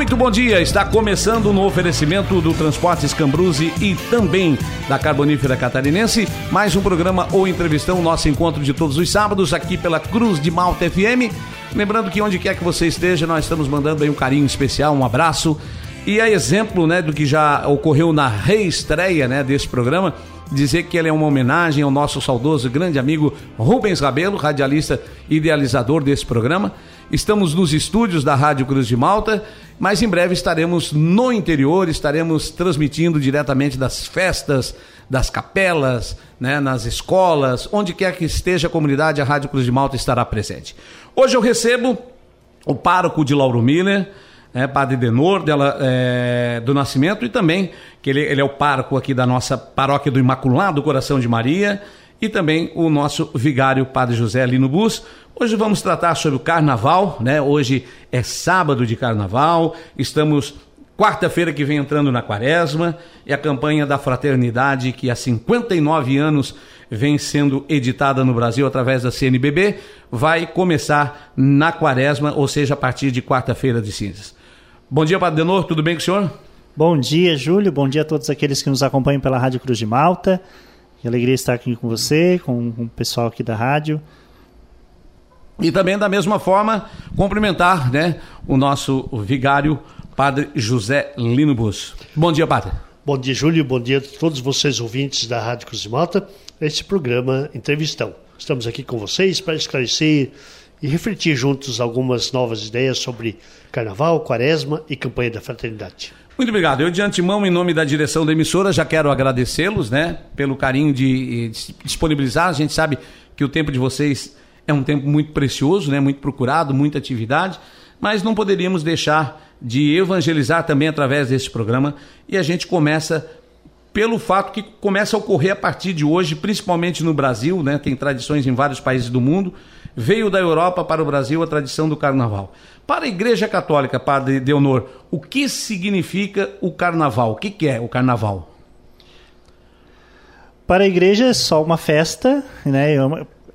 Muito bom dia, está começando no oferecimento do Transportes Cambruze e também da Carbonífera Catarinense, mais um programa ou entrevistão, nosso encontro de todos os sábados aqui pela Cruz de Malta FM. Lembrando que onde quer que você esteja, nós estamos mandando aí um carinho especial, um abraço. E a exemplo, né, do que já ocorreu na reestreia, né, desse programa, dizer que ele é uma homenagem ao nosso saudoso grande amigo Rubens Rabelo, radialista idealizador desse programa. Estamos nos estúdios da Rádio Cruz de Malta, mas em breve estaremos no interior, estaremos transmitindo diretamente das festas, das capelas, né, nas escolas, onde quer que esteja a comunidade, a Rádio Cruz de Malta estará presente. Hoje eu recebo o pároco de Lauro Miller, é, Padre Denor dela, é, do Nascimento, e também que ele, ele é o pároco aqui da nossa paróquia do Imaculado Coração de Maria, e também o nosso vigário Padre José Lino Bus. Hoje vamos tratar sobre o carnaval, né? Hoje é sábado de carnaval, estamos quarta-feira que vem entrando na quaresma e a campanha da fraternidade que há 59 anos vem sendo editada no Brasil através da CNBB vai começar na quaresma, ou seja, a partir de quarta-feira de cinzas. Bom dia, Padre Denor, tudo bem com o senhor? Bom dia, Júlio. Bom dia a todos aqueles que nos acompanham pela Rádio Cruz de Malta. Que alegria estar aqui com você, com, com o pessoal aqui da rádio. E também, da mesma forma, cumprimentar né, o nosso vigário, Padre José Lino Bus. Bom dia, Padre. Bom dia, Júlio. Bom dia a todos vocês ouvintes da Rádio Cruz de Malta. Este programa Entrevistão. Estamos aqui com vocês para esclarecer e refletir juntos algumas novas ideias sobre Carnaval, Quaresma e Campanha da Fraternidade. Muito obrigado. Eu, de antemão, em nome da direção da emissora, já quero agradecê-los, né, pelo carinho de, de disponibilizar. A gente sabe que o tempo de vocês é um tempo muito precioso, né? muito procurado, muita atividade, mas não poderíamos deixar de evangelizar também através desse programa e a gente começa pelo fato que começa a ocorrer a partir de hoje, principalmente no Brasil, né? tem tradições em vários países do mundo, veio da Europa para o Brasil a tradição do carnaval. Para a Igreja Católica, Padre Deonor, o que significa o carnaval? O que, que é o carnaval? Para a igreja é só uma festa, né? É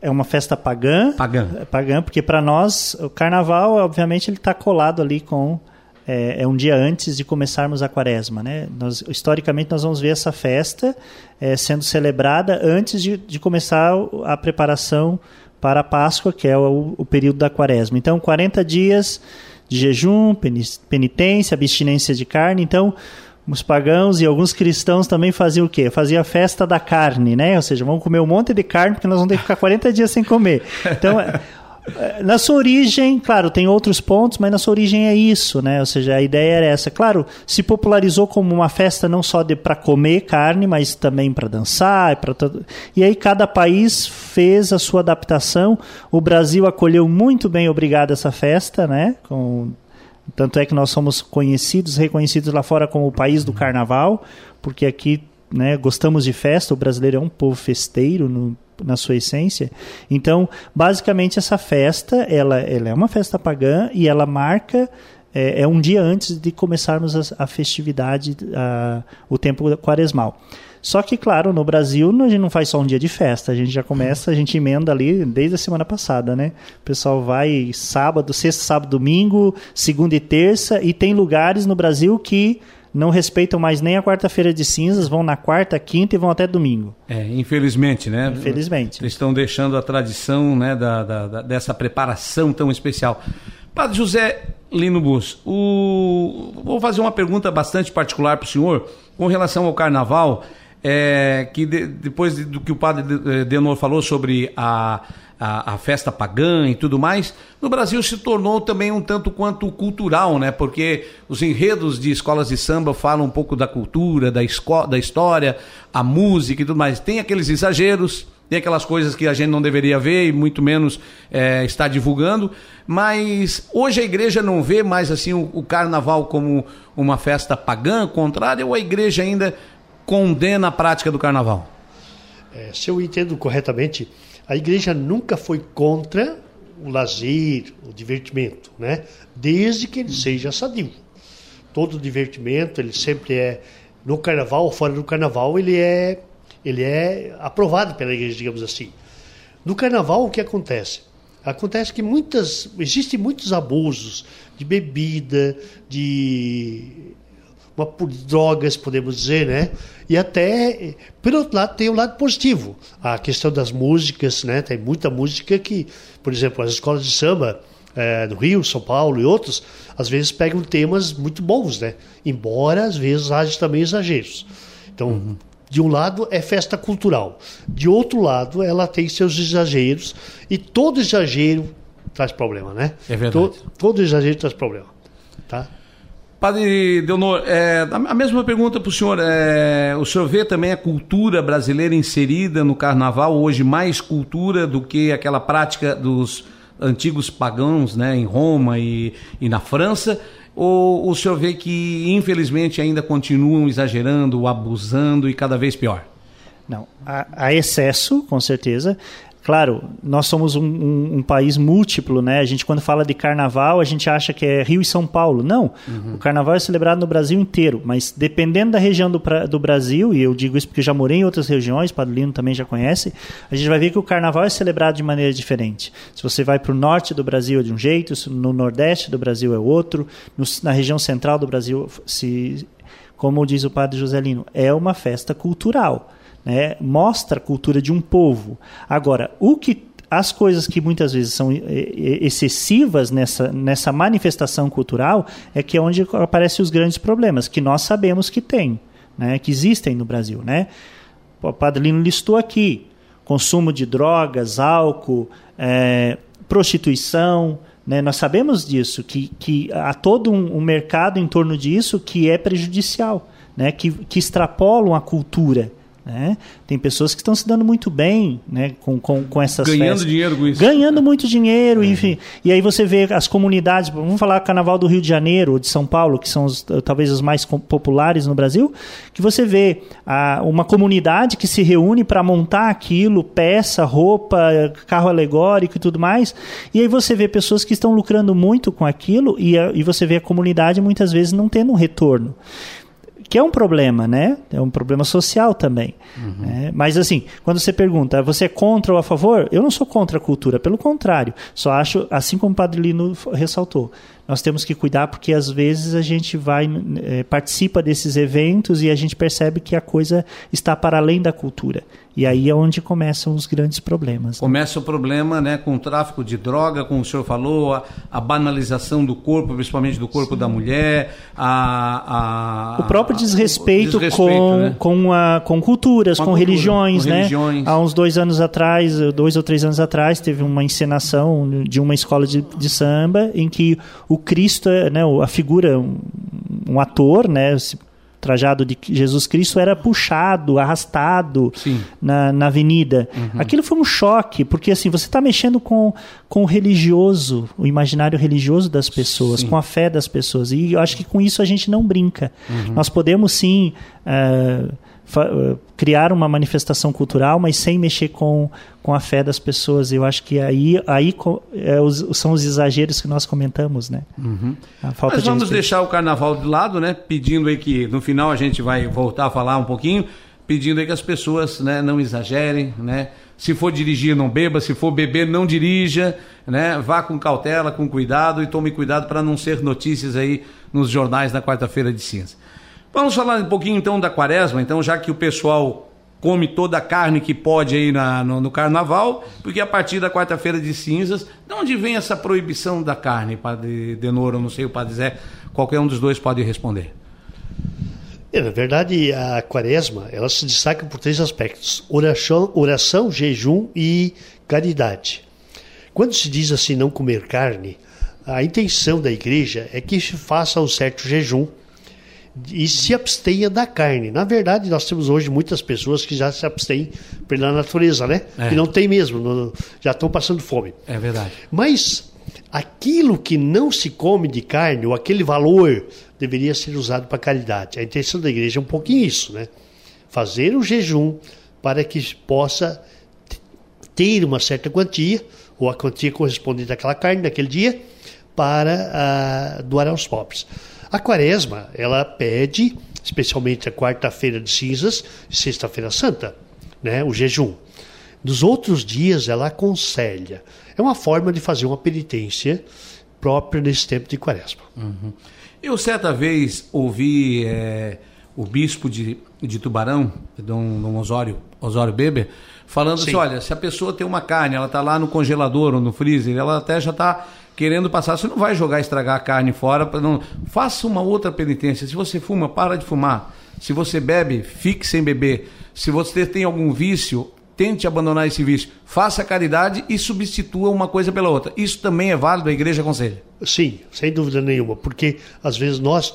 é uma festa pagã. Pagã. É pagã, porque para nós o carnaval, obviamente, ele está colado ali com é, é, um dia antes de começarmos a quaresma, né? Nós, historicamente nós vamos ver essa festa é, sendo celebrada antes de, de, começar a preparação para a Páscoa, que é o, o período da quaresma. Então, 40 dias de jejum, penitência, abstinência de carne. Então, os pagãos e alguns cristãos também faziam o quê? Fazia a festa da carne, né? Ou seja, vamos comer um monte de carne porque nós vamos ter que ficar 40 dias sem comer. Então, na sua origem, claro, tem outros pontos, mas na sua origem é isso, né? Ou seja, a ideia era essa. Claro, se popularizou como uma festa não só de para comer carne, mas também para dançar, para E aí cada país fez a sua adaptação. O Brasil acolheu muito bem, obrigado essa festa, né? Com tanto é que nós somos conhecidos, reconhecidos lá fora como o país do carnaval, porque aqui né, gostamos de festa, o brasileiro é um povo festeiro no, na sua essência. Então, basicamente, essa festa ela, ela é uma festa pagã e ela marca é, é um dia antes de começarmos a, a festividade, a, o tempo quaresmal. Só que, claro, no Brasil a gente não faz só um dia de festa, a gente já começa, a gente emenda ali desde a semana passada, né? O pessoal vai sábado, sexta, sábado, domingo, segunda e terça, e tem lugares no Brasil que não respeitam mais nem a quarta-feira de cinzas, vão na quarta, quinta e vão até domingo. É, infelizmente, né? Infelizmente. Eles estão deixando a tradição né, da, da, da dessa preparação tão especial. Padre José Lino Bus, o... vou fazer uma pergunta bastante particular para o senhor com relação ao carnaval é, que de, depois do que o padre eh, Denor falou sobre a, a, a, festa pagã e tudo mais, no Brasil se tornou também um tanto quanto cultural, né? Porque os enredos de escolas de samba falam um pouco da cultura, da, da história, a música e tudo mais. Tem aqueles exageros, tem aquelas coisas que a gente não deveria ver e muito menos é, está divulgando, mas hoje a igreja não vê mais assim o, o carnaval como uma festa pagã, ao contrário, ou a igreja ainda condena a prática do carnaval? É, se eu entendo corretamente, a igreja nunca foi contra o lazer, o divertimento, né? Desde que ele seja sadio. Todo divertimento, ele sempre é no carnaval ou fora do carnaval, ele é ele é aprovado pela igreja, digamos assim. No carnaval o que acontece? Acontece que muitas, existem muitos abusos de bebida, de uma, por drogas, podemos dizer, né? E até, pelo outro lado, tem o lado positivo. A questão das músicas, né? Tem muita música que, por exemplo, as escolas de samba é, do Rio, São Paulo e outros, às vezes pegam temas muito bons, né? Embora, às vezes, haja também exageros. Então, uhum. de um lado é festa cultural, de outro lado ela tem seus exageros e todo exagero traz problema, né? É verdade. Todo, todo exagero traz problema, tá? Padre Deonor, é, a mesma pergunta para o senhor. É, o senhor vê também a cultura brasileira inserida no carnaval, hoje mais cultura do que aquela prática dos antigos pagãos né, em Roma e, e na França? Ou o senhor vê que, infelizmente, ainda continuam exagerando, abusando e cada vez pior? Não, há, excesso, com certeza. Claro, nós somos um, um, um, país múltiplo, né? A gente, quando fala de carnaval, a gente acha que é Rio e São Paulo. Não, uhum. o carnaval é celebrado no Brasil inteiro, mas dependendo da região do, do Brasil, e eu digo isso porque já morei em outras regiões, Padre também já conhece, a gente vai ver que o carnaval é celebrado de maneira diferente. Se você vai para o norte do Brasil é de um jeito, no nordeste do Brasil é outro, no, na região central do Brasil, se, como diz o Padre Joselino, é uma festa cultural né, mostra a cultura de um povo. Agora, o que as coisas que muitas vezes são excessivas nessa, nessa manifestação cultural é que é onde aparecem os grandes problemas, que nós sabemos que tem, né, que existem no Brasil. Né? O Padre Lino listou aqui consumo de drogas, álcool, é, prostituição, né? Nós sabemos disso, que, que há todo um, um, mercado em torno disso que é prejudicial, né? que, que extrapolam a cultura. Né? Tem pessoas que estão se dando muito bem né? com, com, com essas Ganhando festas. dinheiro com isso. Ganhando muito dinheiro, é. enfim. E aí você vê as comunidades, vamos falar Carnaval do Rio de Janeiro ou de São Paulo, que são os, talvez os mais populares no Brasil, que você vê a, uma comunidade que se reúne para montar aquilo, peça, roupa, carro alegórico e tudo mais. E aí você vê pessoas que estão lucrando muito com aquilo e, a, e você vê a comunidade muitas vezes não tendo um retorno que é um problema, né? É um problema social também. Uhum. Né? Mas assim, quando você pergunta, você é contra ou a favor? Eu não sou contra a cultura, pelo contrário. Só acho, assim como o Padre Lino ressaltou, nós temos que cuidar porque às vezes a gente vai é, participa desses eventos e a gente percebe que a coisa está para além da cultura e aí é onde começam os grandes problemas. Né? Começa o problema, né, com o tráfico de droga, como o senhor falou, a, a banalização do corpo, principalmente do corpo Sim. da mulher, a, a, o próprio desrespeito, desrespeito com né? com, a, com culturas, com, com, cultura, religiões, com né? Religiões. Há uns dois anos atrás, dois ou três anos atrás, teve uma encenação de uma escola de, de samba em que o o Cristo, é, né, a figura, um, um ator, né, trajado de Jesus Cristo era puxado, arrastado na, na avenida. Uhum. Aquilo foi um choque, porque assim, você está mexendo com, com o religioso, o imaginário religioso das pessoas, sim. com a fé das pessoas. E eu acho que com isso a gente não brinca. Uhum. Nós podemos sim. Uh, criar uma manifestação cultural, mas sem mexer com, com a fé das pessoas. Eu acho que aí, aí é, os, são os exageros que nós comentamos, né? Uhum. Mas vamos deixar o carnaval de lado, né? Pedindo aí que no final a gente vai voltar a falar um pouquinho, pedindo aí que as pessoas né, não exagerem, né? Se for dirigir, não beba. Se for beber, não dirija. Né? Vá com cautela, com cuidado e tome cuidado para não ser notícias aí nos jornais na quarta-feira de cinza. Vamos falar um pouquinho então da quaresma, então, já que o pessoal come toda a carne que pode aí na, no, no, carnaval, porque a partir da quarta-feira de cinzas, de onde vem essa proibição da carne, Padre Denoro, não sei, o Padre Zé, qualquer um dos dois pode responder. É, na verdade, a quaresma, ela se destaca por três aspectos, oração, oração, jejum e caridade. Quando se diz assim, não comer carne, a intenção da igreja é que se faça um certo jejum, e se abstenha da carne. Na verdade, nós temos hoje muitas pessoas que já se abstêm pela natureza, né? É. Que não tem mesmo, não, já estão passando fome. É verdade. Mas aquilo que não se come de carne, ou aquele valor, deveria ser usado para caridade. A intenção da igreja é um pouquinho isso, né? Fazer o jejum para que possa ter uma certa quantia, ou a quantia correspondente àquela carne naquele dia, para uh, doar aos pobres. A quaresma, ela pede, especialmente a quarta-feira de cinzas e sexta-feira santa, né, o jejum. Nos outros dias, ela aconselha. É uma forma de fazer uma penitência própria nesse tempo de quaresma. Uhum. Eu certa vez ouvi é, o bispo de, de Tubarão, Dom, Dom Osório, Osório Beber, falando Sim. assim, olha, se a pessoa tem uma carne, ela está lá no congelador ou no freezer, ela até já está querendo passar, você não vai jogar estragar a carne fora, não, faça uma outra penitência. Se você fuma, para de fumar. Se você bebe, fique sem beber. Se você tem algum vício, tente abandonar esse vício. Faça caridade e substitua uma coisa pela outra. Isso também é válido, a igreja aconselha. Sim, sem dúvida nenhuma, porque às vezes nós,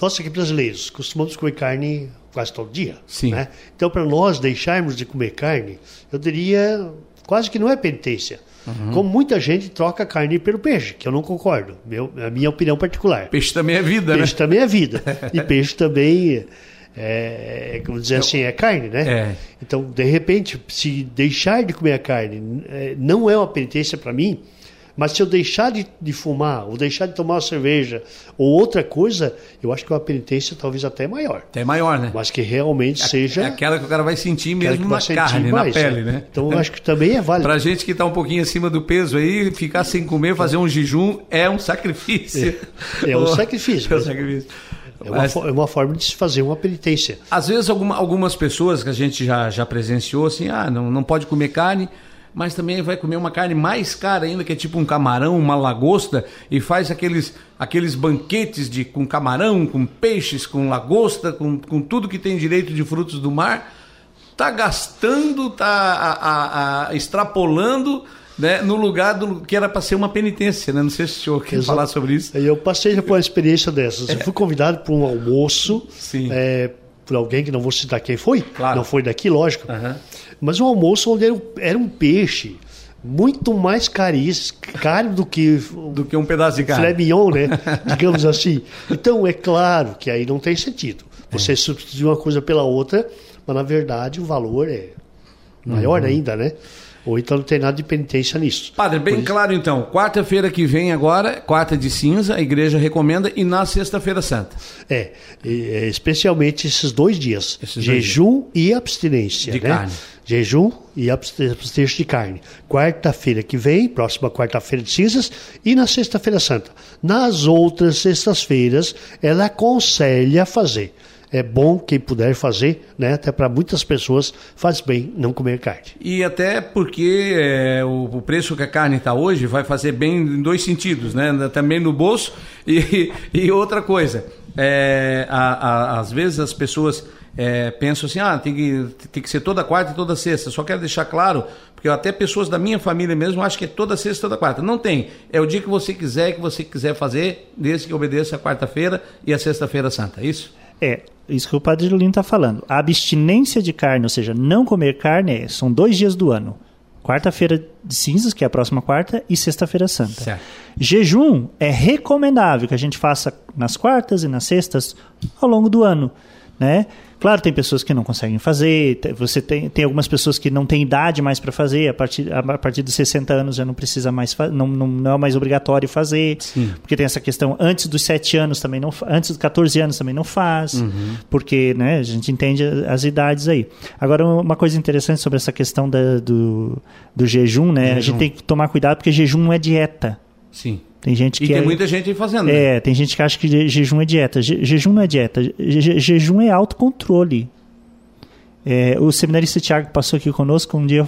nós aqui brasileiros, costumamos comer carne quase todo dia. Sim. Né? Então, para nós deixarmos de comer carne, eu diria quase que não é penitência. Uhum. Como muita gente troca carne pelo peixe, que eu não concordo. Meu, a minha opinião particular. Peixe também é vida, peixe né? Peixe também é vida. e peixe também é, como dizer assim, é carne, né? É. Então, de repente, se deixar de comer a carne é, não é uma penitência para mim, mas se eu deixar de, de, fumar, ou deixar de tomar uma cerveja, ou outra coisa, eu acho que é uma penitência talvez até maior. Até maior, né? Mas que realmente é, seja. É aquela que o cara vai sentir mesmo na carne, mais, na pele, é. né? Então eu acho que também é válido. Pra gente que está um pouquinho acima do peso aí, ficar sem comer, fazer um jejum é um sacrifício. É, é um sacrifício. É um sacrifício. É uma, Mas, é uma forma de se fazer uma penitência. Às vezes, alguma, algumas pessoas que a gente já, já presenciou, assim, ah, não, não pode comer carne, mas também vai comer uma carne mais cara ainda, que é tipo um camarão, uma lagosta, e faz aqueles, aqueles banquetes de, com camarão, com peixes, com lagosta, com, com tudo que tem direito de frutos do mar. Tá gastando, tá a, a, a, extrapolando né, no lugar do que era para ser uma penitência, né? Não sei se o senhor quer Exato. falar sobre isso. Eu passei por uma experiência dessas. Eu fui convidado para um almoço é, por alguém que não vou citar quem foi, claro. não foi daqui, lógico. Uhum. Mas um almoço onde era, era um peixe muito mais caro do que do que um pedaço de carne. Mignon, né? Digamos assim. Então é claro que aí não tem sentido. Você é. substituir uma coisa pela outra, mas na verdade o valor é maior uhum. ainda, né? Ou então não tem nada de penitência nisso. Padre, bem isso... claro então, quarta-feira que vem agora, quarta de cinza, a igreja recomenda, e na sexta-feira santa. É, é, especialmente esses dois dias, esses jejum dois dias. e abstinência. De né? carne. Jejum e abstinência de carne. Quarta-feira que vem, próxima quarta-feira de cinzas, e na sexta-feira santa. Nas outras sextas-feiras, ela aconselha fazer é bom quem puder fazer, né? Até para muitas pessoas faz bem não comer carne. E até porque é, o, o, preço que a carne está hoje vai fazer bem em dois sentidos, né? Também no bolso e, e outra coisa. É, a, a, às vezes as pessoas é, pensam assim, ah, tem que, tem que ser toda quarta e toda sexta. Só quero deixar claro, porque até pessoas da minha família mesmo acham que é toda sexta toda quarta. Não tem. É o dia que você quiser, que você quiser fazer, desde que obedeça a quarta-feira e a sexta-feira santa. É isso? É, isso que o Padre Lino está falando. A abstinência de carne, ou seja, não comer carne, são dois dias do ano. Quarta-feira de cinzas, que é a próxima quarta, e sexta-feira santa. Certo. Jejum é recomendável que a gente faça nas quartas e nas sextas ao longo do ano. Né? Claro, tem pessoas que não conseguem fazer, você tem, tem algumas pessoas que não têm idade mais para fazer, a partir, a partir dos 60 anos já não precisa mais, não, não, não é mais obrigatório fazer, Sim. porque tem essa questão, antes dos 7 anos também não, antes dos 14 anos também não faz, uhum. porque né, a gente entende as idades aí. Agora, uma coisa interessante sobre essa questão da, do, do jejum, né, jejum. a gente tem que tomar cuidado porque jejum não é dieta. Sim. Tem gente que e tem é, muita gente fazendo. É, né? tem gente que acha que jejum é dieta. Je, jejum não é dieta. Je, jejum é autocontrole. É, o seminarista Tiago passou aqui conosco um dia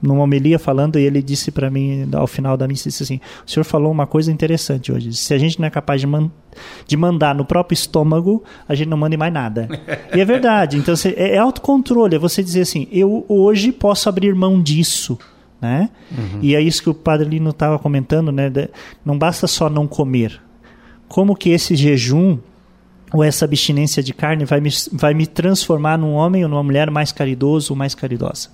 numa homilia falando e ele disse para mim ao final da missa assim: o senhor falou uma coisa interessante hoje. Se a gente não é capaz de, man de mandar no próprio estômago, a gente não manda em mais nada. e é verdade. Então é, é autocontrole. É você dizer assim: eu hoje posso abrir mão disso né? Uhum. E é isso que o Padre Lino estava comentando, né? Não basta só não comer. Como que esse jejum ou essa abstinência de carne vai me, vai me transformar num homem ou numa mulher mais caridoso ou mais caridosa?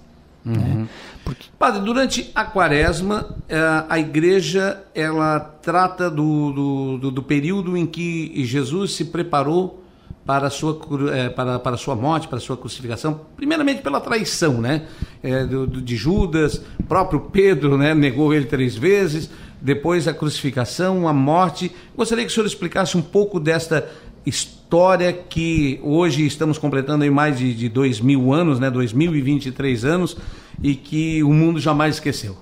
Uhum. Né? Porque... Padre, durante a quaresma, eh, a igreja ela trata do, do, do, do período em que Jesus se preparou para sua, é, para, para sua morte, para sua crucificação, primeiramente pela traição né? É, do, do, de Judas, próprio Pedro né? negou ele três vezes, depois a crucificação, a morte. Gostaria que o senhor explicasse um pouco desta história que hoje estamos completando aí mais de, de dois mil anos, né? 2023 anos, e que o mundo jamais esqueceu?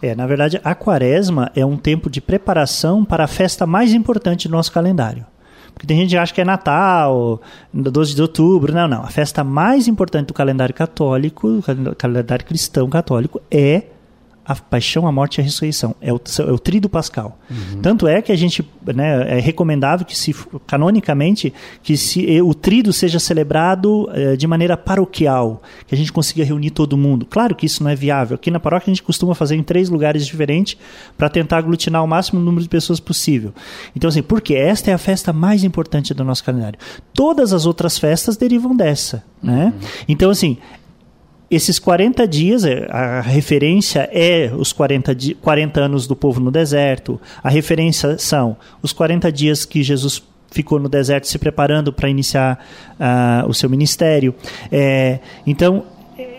É, na verdade, a quaresma é um tempo de preparação para a festa mais importante do nosso calendário. Porque tem gente que acha que é Natal, 12 de outubro. Não, não. A festa mais importante do calendário católico, do calendário cristão católico, é a paixão, a morte e a ressurreição. É o, é o trido pascal. Uhum. Tanto é que a gente né, é recomendável que se canonicamente que se o trido seja celebrado eh, de maneira paroquial, que a gente consiga reunir todo mundo. Claro que isso não é viável. Aqui na paróquia a gente costuma fazer em três lugares diferentes para tentar aglutinar o máximo número de pessoas possível. Então assim, porque esta é a festa mais importante do nosso calendário. Todas as outras festas derivam dessa, né? Uhum. Então assim, esses 40 dias, é, a referência é os 40, 40 anos do povo no deserto, a referência são os 40 dias que Jesus ficou no deserto se preparando para iniciar uh, o seu ministério. É, então,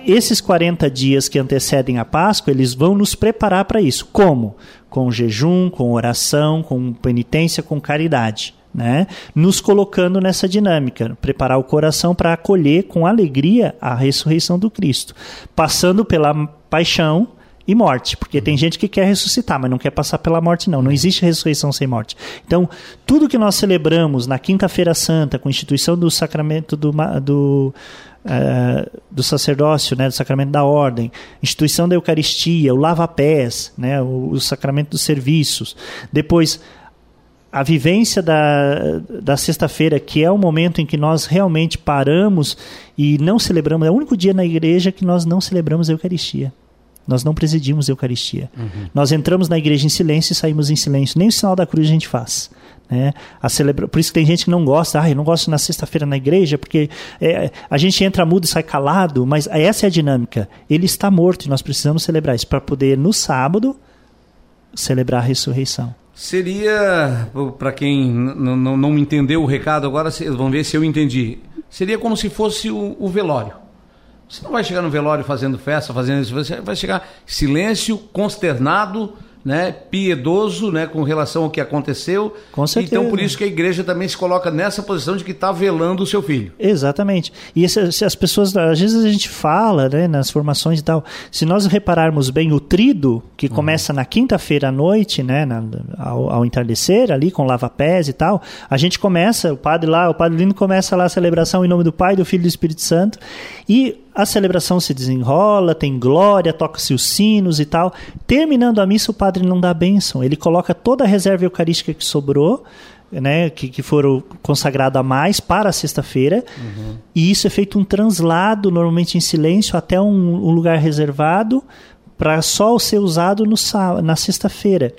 esses 40 dias que antecedem a Páscoa, eles vão nos preparar para isso. Como? Com jejum, com oração, com penitência, com caridade né? nos colocando nessa dinâmica, preparar o coração para acolher com alegria a ressurreição do Cristo, passando pela paixão e morte, porque tem gente que quer ressuscitar, mas não quer passar pela morte, não. Não existe ressurreição sem morte. Então, tudo que nós celebramos na Quinta-feira Santa, com a instituição do sacramento do, do Uh, do sacerdócio, né, do sacramento da ordem, instituição da Eucaristia, o lava-pés, né, o, o, sacramento dos serviços. Depois, a vivência da, da sexta-feira, que é o momento em que nós realmente paramos e não celebramos, é o único dia na igreja que nós não celebramos a Eucaristia. Nós não presidimos a Eucaristia. Uhum. Nós entramos na igreja em silêncio e saímos em silêncio. Nem o sinal da cruz a gente faz. Né? A celebra... Por isso que tem gente que não gosta. Ah, eu não gosto na sexta-feira na igreja, porque é, a gente entra mudo e sai calado. Mas essa é a dinâmica. Ele está morto e nós precisamos celebrar isso para poder, no sábado, celebrar a ressurreição. Seria, para quem não entendeu o recado agora, vamos ver se eu entendi. Seria como se fosse o, o velório. Você não vai chegar no velório fazendo festa, fazendo isso, você vai chegar silêncio, consternado, né, piedoso, né, com relação ao que aconteceu. Com certeza. Então por isso que a igreja também se coloca nessa posição de que está velando o seu filho. Exatamente. E se, se, as pessoas, às vezes a gente fala, né, nas formações e tal, se nós repararmos bem o trido que uhum. começa na quinta-feira à noite, né, na, ao, ao, entardecer ali com lava-pés e tal, a gente começa, o padre lá, o padre Lindo começa lá a celebração em nome do Pai, do Filho e do Espírito Santo e a celebração se desenrola, tem glória, toca-se os sinos e tal. Terminando a missa, o padre não dá a bênção. Ele coloca toda a reserva eucarística que sobrou, né, que, que foram consagrada a mais para a sexta-feira. Uhum. E isso é feito um translado, normalmente em silêncio, até um, um lugar reservado para só ser usado no, na sexta-feira.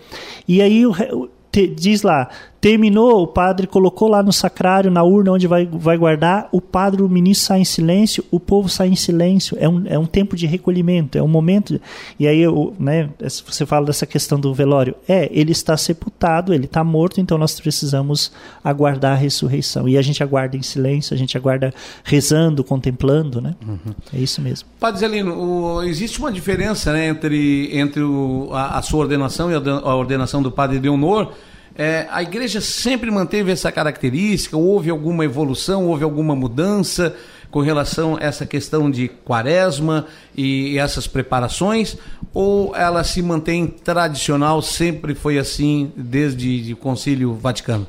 E aí o, te, diz lá, Terminou, o padre colocou lá no sacrário, na urna onde vai, vai guardar, o padre, o ministro sai em silêncio, o povo sai em silêncio. É um, é um tempo de recolhimento, é um momento. E aí, eu, né, você fala dessa questão do velório. É, ele está sepultado, ele está morto, então nós precisamos aguardar a ressurreição. E a gente aguarda em silêncio, a gente aguarda rezando, contemplando, né? Uhum. É isso mesmo. Padre Zelino, o, existe uma diferença né, entre, entre o, a, a, sua ordenação e a, a ordenação do padre Leonor é, a igreja sempre manteve essa característica? Houve alguma evolução, houve alguma mudança com relação a essa questão de quaresma e essas preparações? Ou ela se mantém tradicional, sempre foi assim desde o Concílio Vaticano?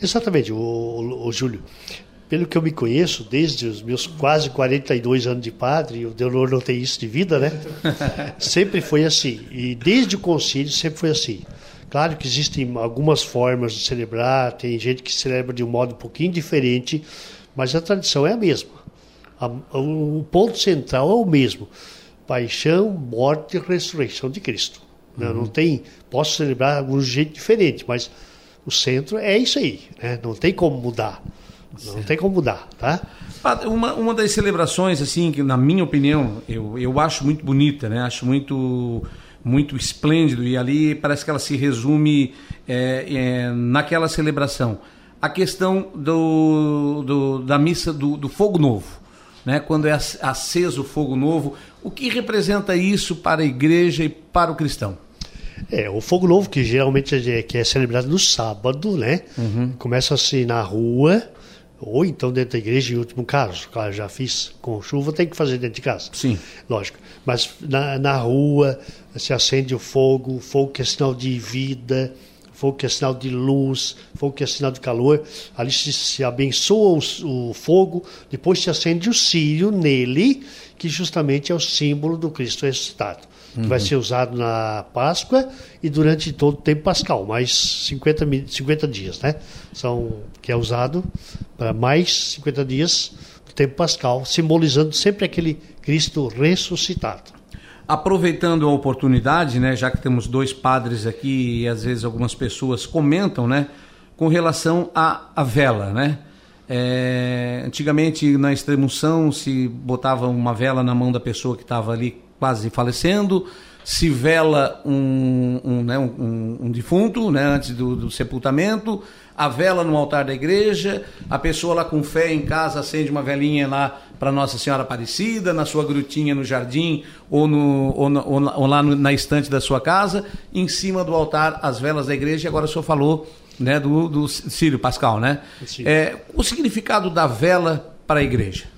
Exatamente, o, o, o Júlio pelo que eu me conheço, desde os meus quase 42 anos de padre, o Deonor não tem isso de vida, né? sempre foi assim. E desde o concílio sempre foi assim. Claro que existem algumas formas de celebrar, tem gente que celebra de um modo um pouquinho diferente, mas a tradição é a mesma. o ponto central é o mesmo: paixão, morte e ressurreição de Cristo. Né? Uhum. Não tem, posso celebrar de um jeito diferente, mas o centro é isso aí, né? não tem como mudar. Não tem como mudar, tá? Uma, uma das celebrações, assim, que na minha opinião, eu, eu acho muito bonita, né? Acho muito muito esplêndido e ali parece que ela se resume é, é, naquela celebração. A questão do, do da missa do, do, fogo novo, né? quando é aceso o fogo novo, o que representa isso para a igreja e para o cristão? É, o fogo novo que geralmente é, que é celebrado no sábado, né? Uhum. Começa assim na rua, Ou então dentro da igreja, em último caso. Claro, já fiz com chuva, tem que fazer dentro de casa. Sim. Lógico. Mas na, na rua se acende o fogo, fogo que é sinal de vida, fogo que é sinal de luz, fogo que é sinal de calor. Ali se, se abençoa o, o, fogo, depois se acende o círio nele, que justamente é o símbolo do Cristo ressuscitado que vai ser usado na Páscoa e durante todo o tempo pascal, mais 50, 50 dias, né? São, que é usado para mais 50 dias do tempo pascal, simbolizando sempre aquele Cristo ressuscitado. Aproveitando a oportunidade, né, já que temos dois padres aqui e às vezes algumas pessoas comentam, né, com relação à, vela, né? É, antigamente na extremoção se botava uma vela na mão da pessoa que estava ali quase falecendo, se vela um, um, né, um, um defunto né, antes do, do, sepultamento, a vela no altar da igreja, a pessoa lá com fé em casa acende uma velinha lá para Nossa Senhora Aparecida, na sua grutinha no jardim ou, no, ou, na, ou lá no, na estante da sua casa, em cima do altar as velas da igreja, e agora o senhor falou né, do, do Círio Pascal, né? É, o significado da vela para a igreja.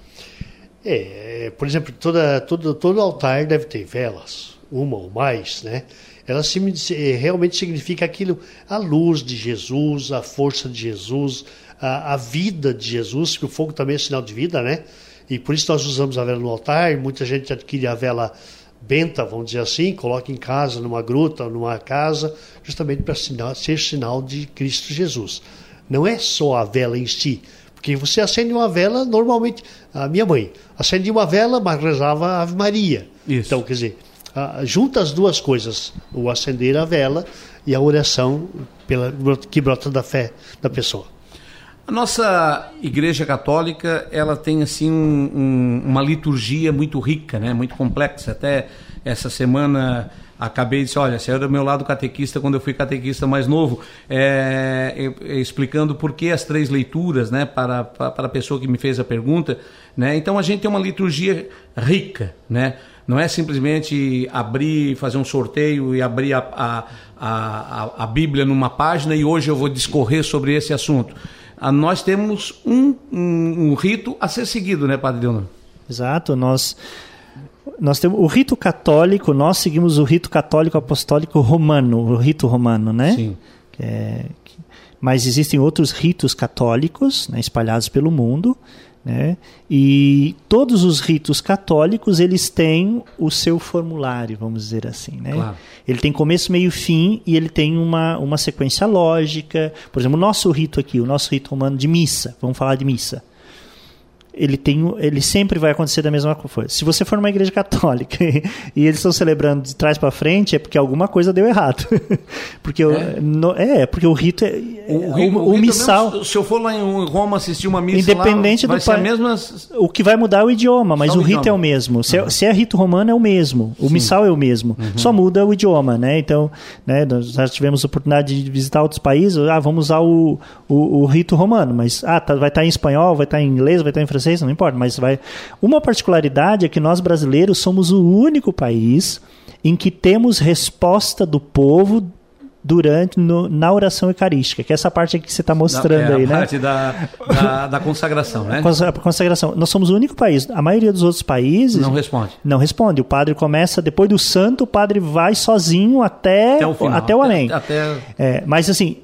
É, por exemplo, toda, todo, todo altar deve ter velas, uma ou mais, né? Ela eh, realmente significa aquilo, a luz de Jesus, a força de Jesus, a, a vida de Jesus, que o fogo também é sinal de vida, né? E por isso nós usamos a vela no altar, muita gente adquire a vela benta, vamos dizer assim, coloca em casa, numa gruta, numa casa, justamente para ser sinal de Cristo Jesus. Não é só a vela em si, porque você acende uma vela, normalmente, a minha mãe acendia uma vela, mas rezava a Ave Maria. Isso. Então, quer dizer, junta as duas coisas, o acender a vela e a oração pela, que brota da fé da pessoa. A nossa Igreja Católica, ela tem assim um, um, uma liturgia muito rica, né? muito complexa. Até essa semana acabei de dizer, olha, saiu do meu lado catequista quando eu fui catequista mais novo, é, explicando por que as três leituras, né, para, para a pessoa que me fez a pergunta, né, então a gente tem uma liturgia rica, né, não é simplesmente abrir, fazer um sorteio e abrir a, a, a, a Bíblia numa página e hoje eu vou discorrer sobre esse assunto. Ah, nós temos um, um, um rito a ser seguido, né, Padre Leonor? Exato, nós nós temos o rito católico, nós seguimos o rito católico apostólico romano, o rito romano, né? Sim. É, mas existem outros ritos católicos né, espalhados pelo mundo, né? E todos os ritos católicos eles têm o seu formulário, vamos dizer assim, né? Claro. Ele tem começo, meio, fim e ele tem uma, uma sequência lógica. Por exemplo, o nosso rito aqui, o nosso rito romano de missa, vamos falar de missa ele tem ele sempre vai acontecer da mesma coisa. Se você for numa igreja católica e eles estão celebrando de trás para frente é porque alguma coisa deu errado. porque é? O, no, é, porque o rito é o, o, o, o missal. Mesmo, se eu for lá em Roma assistir uma missa independente lá, do pai, mesma... o que vai mudar é o idioma, mas Só o rito idioma. é o mesmo. Se, uhum. é, se, é, rito romano é o mesmo, o Sim. missal é o mesmo. Uhum. Só muda o idioma, né? Então, né, nós já tivemos a oportunidade de visitar outros países, ah, vamos usar o, o, rito romano, mas ah, tá, vai estar tá em espanhol, vai estar tá em inglês, vai estar tá em francês francês, não importa, mas vai. Uma particularidade é que nós brasileiros somos o único país em que temos resposta do povo durante no, na oração eucarística, que é essa parte que você está mostrando é, aí, né? A parte da, da, da, consagração, né? Consagração. Nós somos o único país. A maioria dos outros países não responde. Não responde. O padre começa depois do santo, o padre vai sozinho até até o, final, até o amém. Até, até... É, mas assim,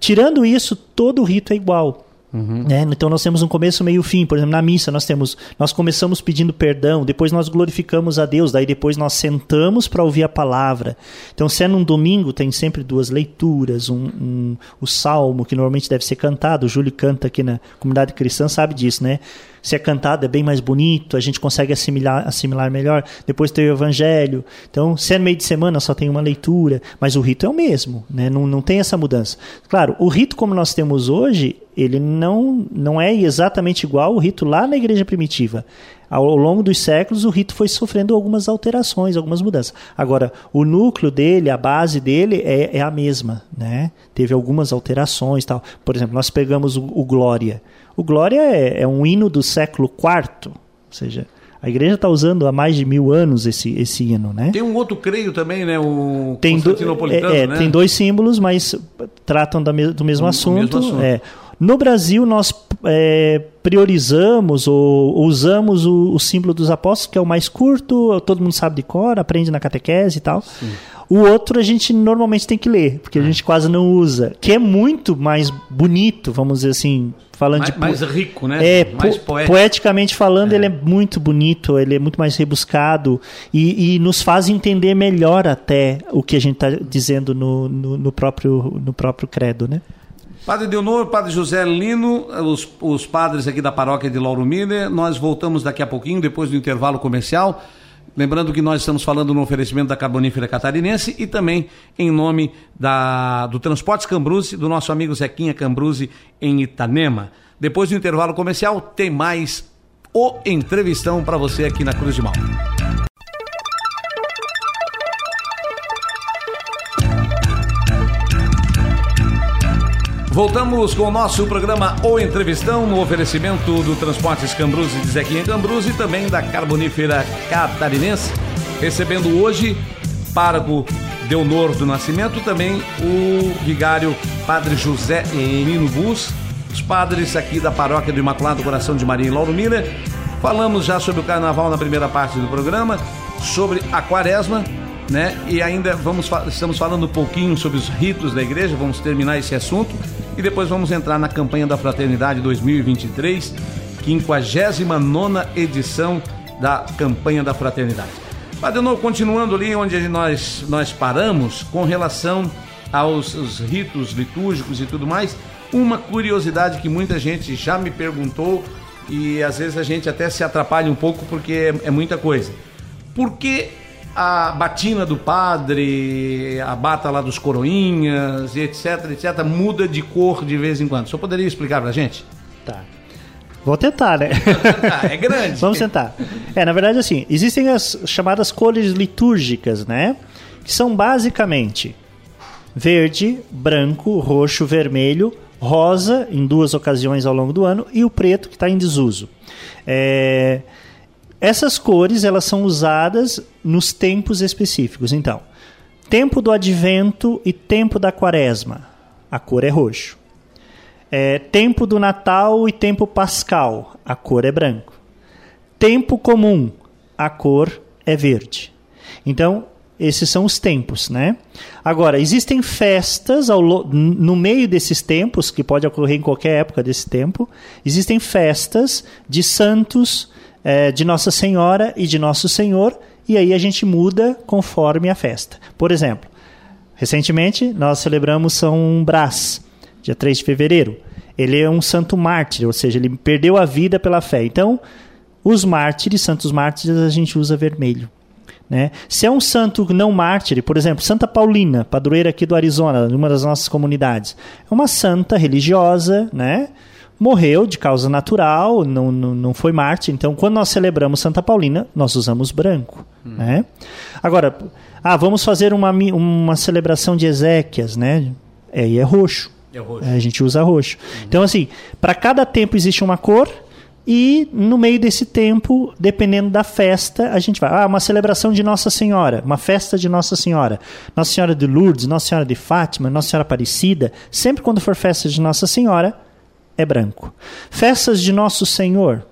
tirando isso, todo o rito é igual. Uhum. Né? Então nós temos um começo, meio fim. Por exemplo, na missa nós temos, nós começamos pedindo perdão, depois nós glorificamos a Deus, daí depois nós sentamos para ouvir a palavra. Então, se é num domingo, tem sempre duas leituras, um, um, o salmo que normalmente deve ser cantado. O Júlio canta aqui na comunidade cristã, sabe disso, né? se é cantado é bem mais bonito, a gente consegue assimilar, assimilar melhor. Depois tem o evangelho. Então, se é no meio de semana, só tem uma leitura, mas o rito é o mesmo, né? não, não tem essa mudança. Claro, o rito como nós temos hoje, ele não, não é exatamente igual ao rito lá na igreja primitiva. Ao longo dos séculos, o rito foi sofrendo algumas alterações, algumas mudanças. Agora, o núcleo dele, a base dele é, é a mesma. Né? Teve algumas alterações. tal. Por exemplo, nós pegamos o, o Glória. O Glória é, é um hino do século IV, ou seja, a igreja está usando há mais de mil anos esse, esse hino, né? Tem um outro creio também, né? O tem do, é, é, né? Tem dois símbolos, mas tratam da, do mesmo o, assunto. O mesmo assunto. É. No Brasil, nós é, priorizamos ou usamos o, o, símbolo dos apóstolos, que é o mais curto, todo mundo sabe de cor, aprende na catequese e tal. Sim. O outro a gente normalmente tem que ler, porque a ah. gente quase não usa, que é muito mais bonito, vamos dizer assim, falando mais, de mais rico, né? É, mais po poético. poeticamente falando, é. ele é muito bonito, ele é muito mais rebuscado e, e nos faz entender melhor até o que a gente está dizendo no, no, no, próprio, no próprio credo, né? Padre Deonor, Padre José Lino, os, os padres aqui da paróquia de Lauro Miller, nós voltamos daqui a pouquinho, depois do intervalo comercial. Lembrando que nós estamos falando no oferecimento da Carbonífera Catarinense e também em nome da, do Transportes Cambruse, do nosso amigo Zequinha Cambruse em Itanema. Depois do intervalo comercial, tem mais o entrevistão para você aqui na Cruz de Malta. Voltamos com o nosso programa O Entrevistão, no oferecimento do Transportes Cambruse de Zequinha Cambruse e também da Carbonífera Catarinense, recebendo hoje pároco Deonor do Nascimento, também o vigário Padre José Nino Bus, os padres aqui da Paróquia do Imaculado Coração de Maria em Lauro Miller. Falamos já sobre o carnaval na primeira parte do programa, sobre a quaresma, né? E ainda vamos estamos falando um pouquinho sobre os ritos da igreja, vamos terminar esse assunto e depois vamos entrar na campanha da Fraternidade 2023, 59 edição da campanha da Fraternidade. Padre Novo, continuando ali onde nós, nós paramos, com relação aos ritos litúrgicos e tudo mais, uma curiosidade que muita gente já me perguntou e às vezes a gente até se atrapalha um pouco porque é, é muita coisa. Por que a batina do padre, a bata lá dos coroinhas, e etc, etc, muda de cor de vez em quando. Só poderia explicar pra gente? Tá. Vou tentar, né? é grande. Vamos tentar. É, na verdade, assim, existem as chamadas cores litúrgicas, né? Que são basicamente verde, branco, roxo, vermelho, rosa, em duas ocasiões ao longo do ano, e o preto, que está em desuso. É, essas cores elas são usadas nos tempos específicos. Então, tempo do advento e tempo da quaresma, a cor é roxo. É, tempo do Natal e tempo pascal, a cor é branco. Tempo comum, a cor é verde. Então, esses são os tempos, né? Agora, existem festas ao, no meio desses tempos, que pode ocorrer em qualquer época desse tempo, existem festas de santos é, de Nossa Senhora e de Nosso Senhor, e aí a gente muda conforme a festa. Por exemplo, recentemente nós celebramos São Brás, dia 3 de fevereiro. Ele é um santo mártir, ou seja, ele perdeu a vida pela fé. Então, os mártires, santos mártires, a gente usa vermelho. Né? Se é um santo não mártir, por exemplo, Santa Paulina, padroeira aqui do Arizona, numa das nossas comunidades, é uma santa religiosa, né? Morreu de causa natural, não, não, não foi Marte. Então, quando nós celebramos Santa Paulina, nós usamos branco. Hum. Né? Agora, ah, vamos fazer uma, uma celebração de Ezequias, né? É, e é roxo. É roxo. É, a gente usa roxo. Uhum. Então, assim, para cada tempo existe uma cor. E no meio desse tempo, dependendo da festa, a gente vai. Ah, uma celebração de Nossa Senhora, uma festa de Nossa Senhora. Nossa Senhora de Lourdes, Nossa Senhora de Fátima, Nossa Senhora Aparecida. Sempre quando for festa de Nossa Senhora, é branco. Festas de Nosso Senhor,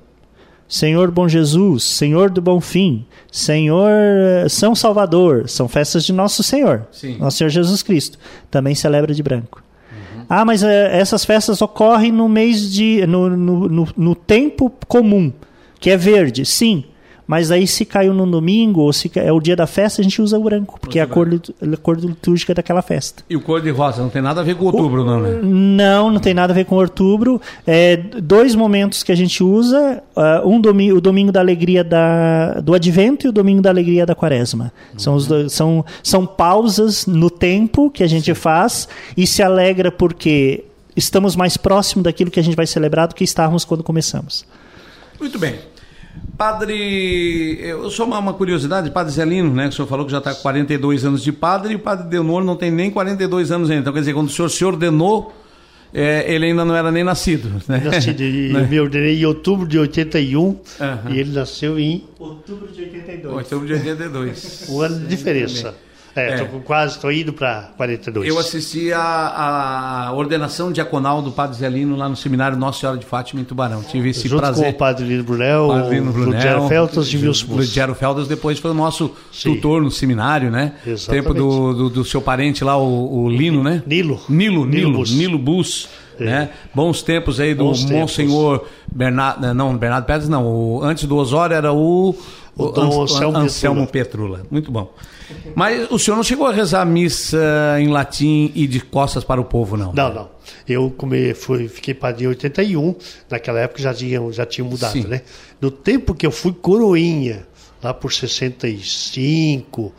Senhor Bom Jesus, Senhor do Bom Fim, Senhor eh, São Salvador, são festas de Nosso Senhor, Sim. Nosso Senhor Jesus Cristo, também celebra de branco. Uhum. Ah, mas é, essas festas ocorrem no mês de. no, no, no, no tempo comum, que é verde. Sim, mas aí se caiu num domingo ou se é o dia da festa, a gente usa o branco, porque é a cor, a cor litúrgica daquela festa. E o cor de rosa não tem nada a ver com outubro, o, não, né? Não, não tem nada a ver com outubro. É, dois momentos que a gente usa, uh, um domingo, o domingo da alegria da, do advento e o domingo da alegria da quaresma. Uhum. São, os dois, são, são pausas no tempo que a gente faz e se alegra porque estamos mais próximo daquilo que a gente vai celebrar do que estávamos quando começamos. Muito bem. Padre, eu sou uma, uma, curiosidade, Padre Zelino, né? Que o senhor falou que já está com 42 anos de padre e o Padre Denor não tem nem 42 anos ainda. Então, quer dizer, quando o senhor se ordenou, é, ele ainda não era nem nascido. Né? Nascido, eu me ordenei em outubro de 81 uhum. e ele nasceu em. Outubro de 82. Outubro de 82. um ano de diferença. É, estou quase, estou indo para 42. Eu assisti a, a, ordenação diaconal do Padre Zelino lá no seminário Nossa Senhora de Fátima em Tubarão. Tive esse Junto prazer. com o Padre Lino Brunel, padre Lino Brunel Lugero Feltas e Wilson Lugero Feltas depois foi o nosso Sim. tutor no seminário, né? Exatamente. Tempo do, do, do seu parente lá, o, o, Lino, né? Nilo. Nilo, Nilo, Nilo Bus. Nilo Bus é. Né? Bons tempos aí do Bons Monsenhor tempos. Bernardo, não, Bernardo Pérez não, o, antes do Osório era o, o, o Anselmo, Anselmo. Petrula. Muito bom. Mas o senhor não chegou a rezar a missa em latim e de costas para o povo, não? Não, não. Eu come, fui, fiquei padre em 81, naquela época já tinha, já tinha mudado, Sim. né? No tempo que eu fui coroinha, lá por 65,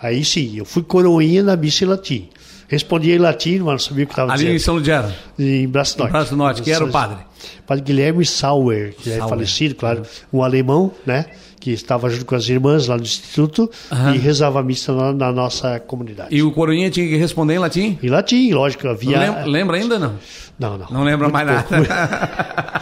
aí sim, eu fui coroinha na missa em latim. Respondia em latim, mas não sabia o que estava dizendo. Ali em São Lugero? Em Braço Norte. Em Braço Norte, que era o padre? Padre Guilherme Sauer, que é Sauer. é falecido, claro, um alemão, né? Que estava junto com as irmãs lá no instituto uhum. e rezava a missa na, na, nossa comunidade. E o coroinha tinha que responder em latim? Em latim, lógico. Havia... Lembra, lembra ainda não? Não, não. Não lembra mais pouco. nada.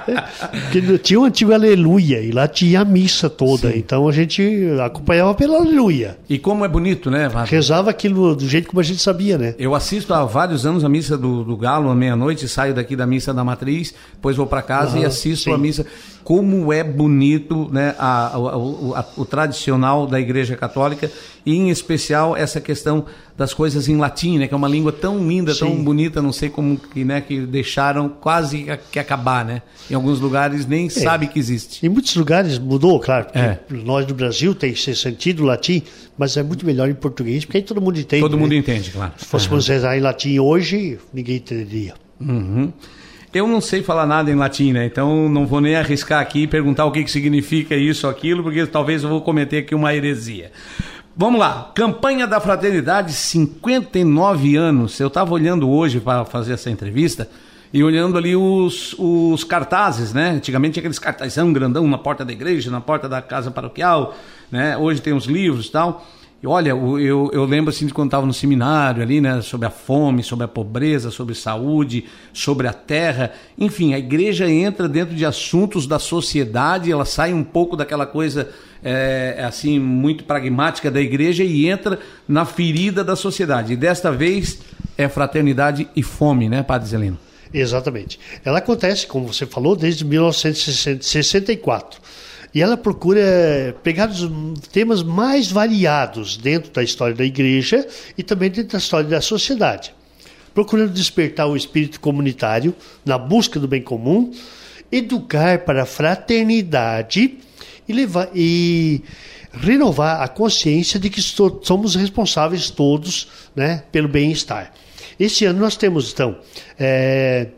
Porque tinha o antigo aleluia e lá tinha a missa toda. Sim. Então a gente acompanhava pelo aleluia. E como é bonito, né, Vado? Rezava aquilo do jeito como a gente sabia, né? Eu assisto há vários anos a missa do, do Galo à meia-noite, saio daqui da missa da Matriz, depois vou para casa e assisto sim. a missa como é bonito né, a, a, a, o tradicional da Igreja Católica e, em especial, essa questão das coisas em latim, né, que é uma língua tão linda, Sim. tão bonita, não sei como que, né, que deixaram quase que acabar. Né? Em alguns lugares nem é. sabe que existe. Em muitos lugares mudou, claro. É. Nós no Brasil tem esse sentido latim, mas é muito melhor em português, porque aí todo mundo entende. Todo né? mundo entende, claro. Se fôssemos uhum. rezar em latim hoje, ninguém entenderia. Uhum. Eu não sei falar nada em latim, né? Então não vou nem arriscar aqui e perguntar o que, que significa isso ou aquilo, porque talvez eu vou cometer aqui uma heresia. Vamos lá, campanha da fraternidade, 59 anos. Eu estava olhando hoje para fazer essa entrevista e olhando ali os, os cartazes, né? Antigamente aqueles cartazão grandão na porta da igreja, na porta da casa paroquial, né? Hoje tem os livros e tal. E olha, eu, eu lembro assim de quando estava no seminário ali, né, sobre a fome, sobre a pobreza, sobre saúde, sobre a terra. Enfim, a igreja entra dentro de assuntos da sociedade, ela sai um pouco daquela coisa é, assim muito pragmática da igreja e entra na ferida da sociedade. E desta vez é fraternidade e fome, né, Padre Zelino? Exatamente. Ela acontece, como você falou, desde 1964 e ela procura pegar os temas mais variados dentro da história da igreja e também dentro da história da sociedade, procurando despertar o espírito comunitário na busca do bem comum, educar para a fraternidade e levar e renovar a consciência de que somos responsáveis todos né, pelo bem-estar. Este ano nós temos, então, é,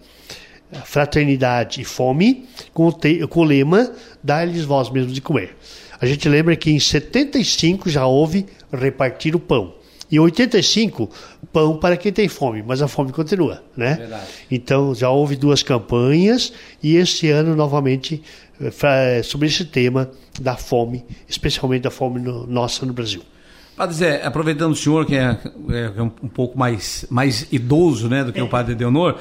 fraternidade e fome, com o, te, com o lema Dar-lhes vós mesmos de comer. A gente lembra que em 75 já houve repartir o pão. Em 85, pão para quem tem fome, mas a fome continua, né? Verdade. Então já houve duas campanhas e este ano novamente eh, sobre esse tema da fome, especialmente da fome no, nossa no Brasil. Padre Zé, aproveitando o senhor que é, é um pouco mais, mais idoso né, do que é. o Padre Deonor,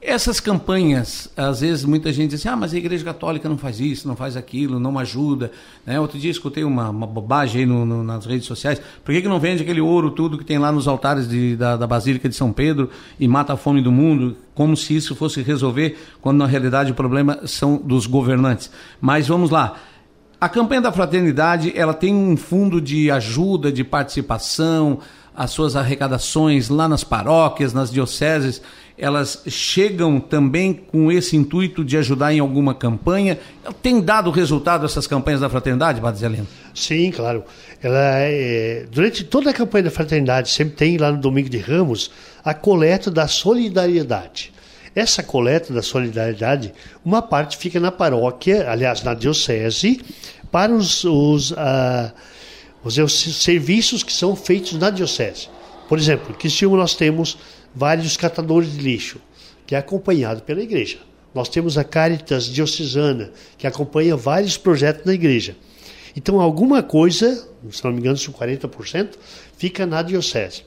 essas campanhas, às vezes muita gente diz assim, ah, mas a Igreja Católica não faz isso, não faz aquilo, não ajuda. Né? Outro dia escutei uma, uma bobagem aí no, no, nas redes sociais. Por que, que não vende aquele ouro tudo que tem lá nos altares de, da, da Basílica de São Pedro e mata a fome do mundo? Como se isso fosse resolver, quando na realidade o problema são dos governantes. Mas vamos lá. A campanha da fraternidade, ela tem um fundo de ajuda, de participação, as suas arrecadações lá nas paróquias, nas dioceses elas chegam também com esse intuito de ajudar em alguma campanha? Tem dado resultado essas campanhas da fraternidade, Padre Zelino? Sim, claro. Ela é, durante toda a campanha da fraternidade, sempre tem lá no Domingo de Ramos a coleta da solidariedade. Essa coleta da solidariedade, uma parte fica na paróquia, aliás, na diocese, para os, os, uh, os, os serviços que são feitos na diocese. Por exemplo, que se nós temos vários catadores de lixo, que é acompanhado pela igreja. Nós temos a Caritas Diocesana, que acompanha vários projetos na igreja. Então, alguma coisa, se não me engano, são 40%, fica na diocese.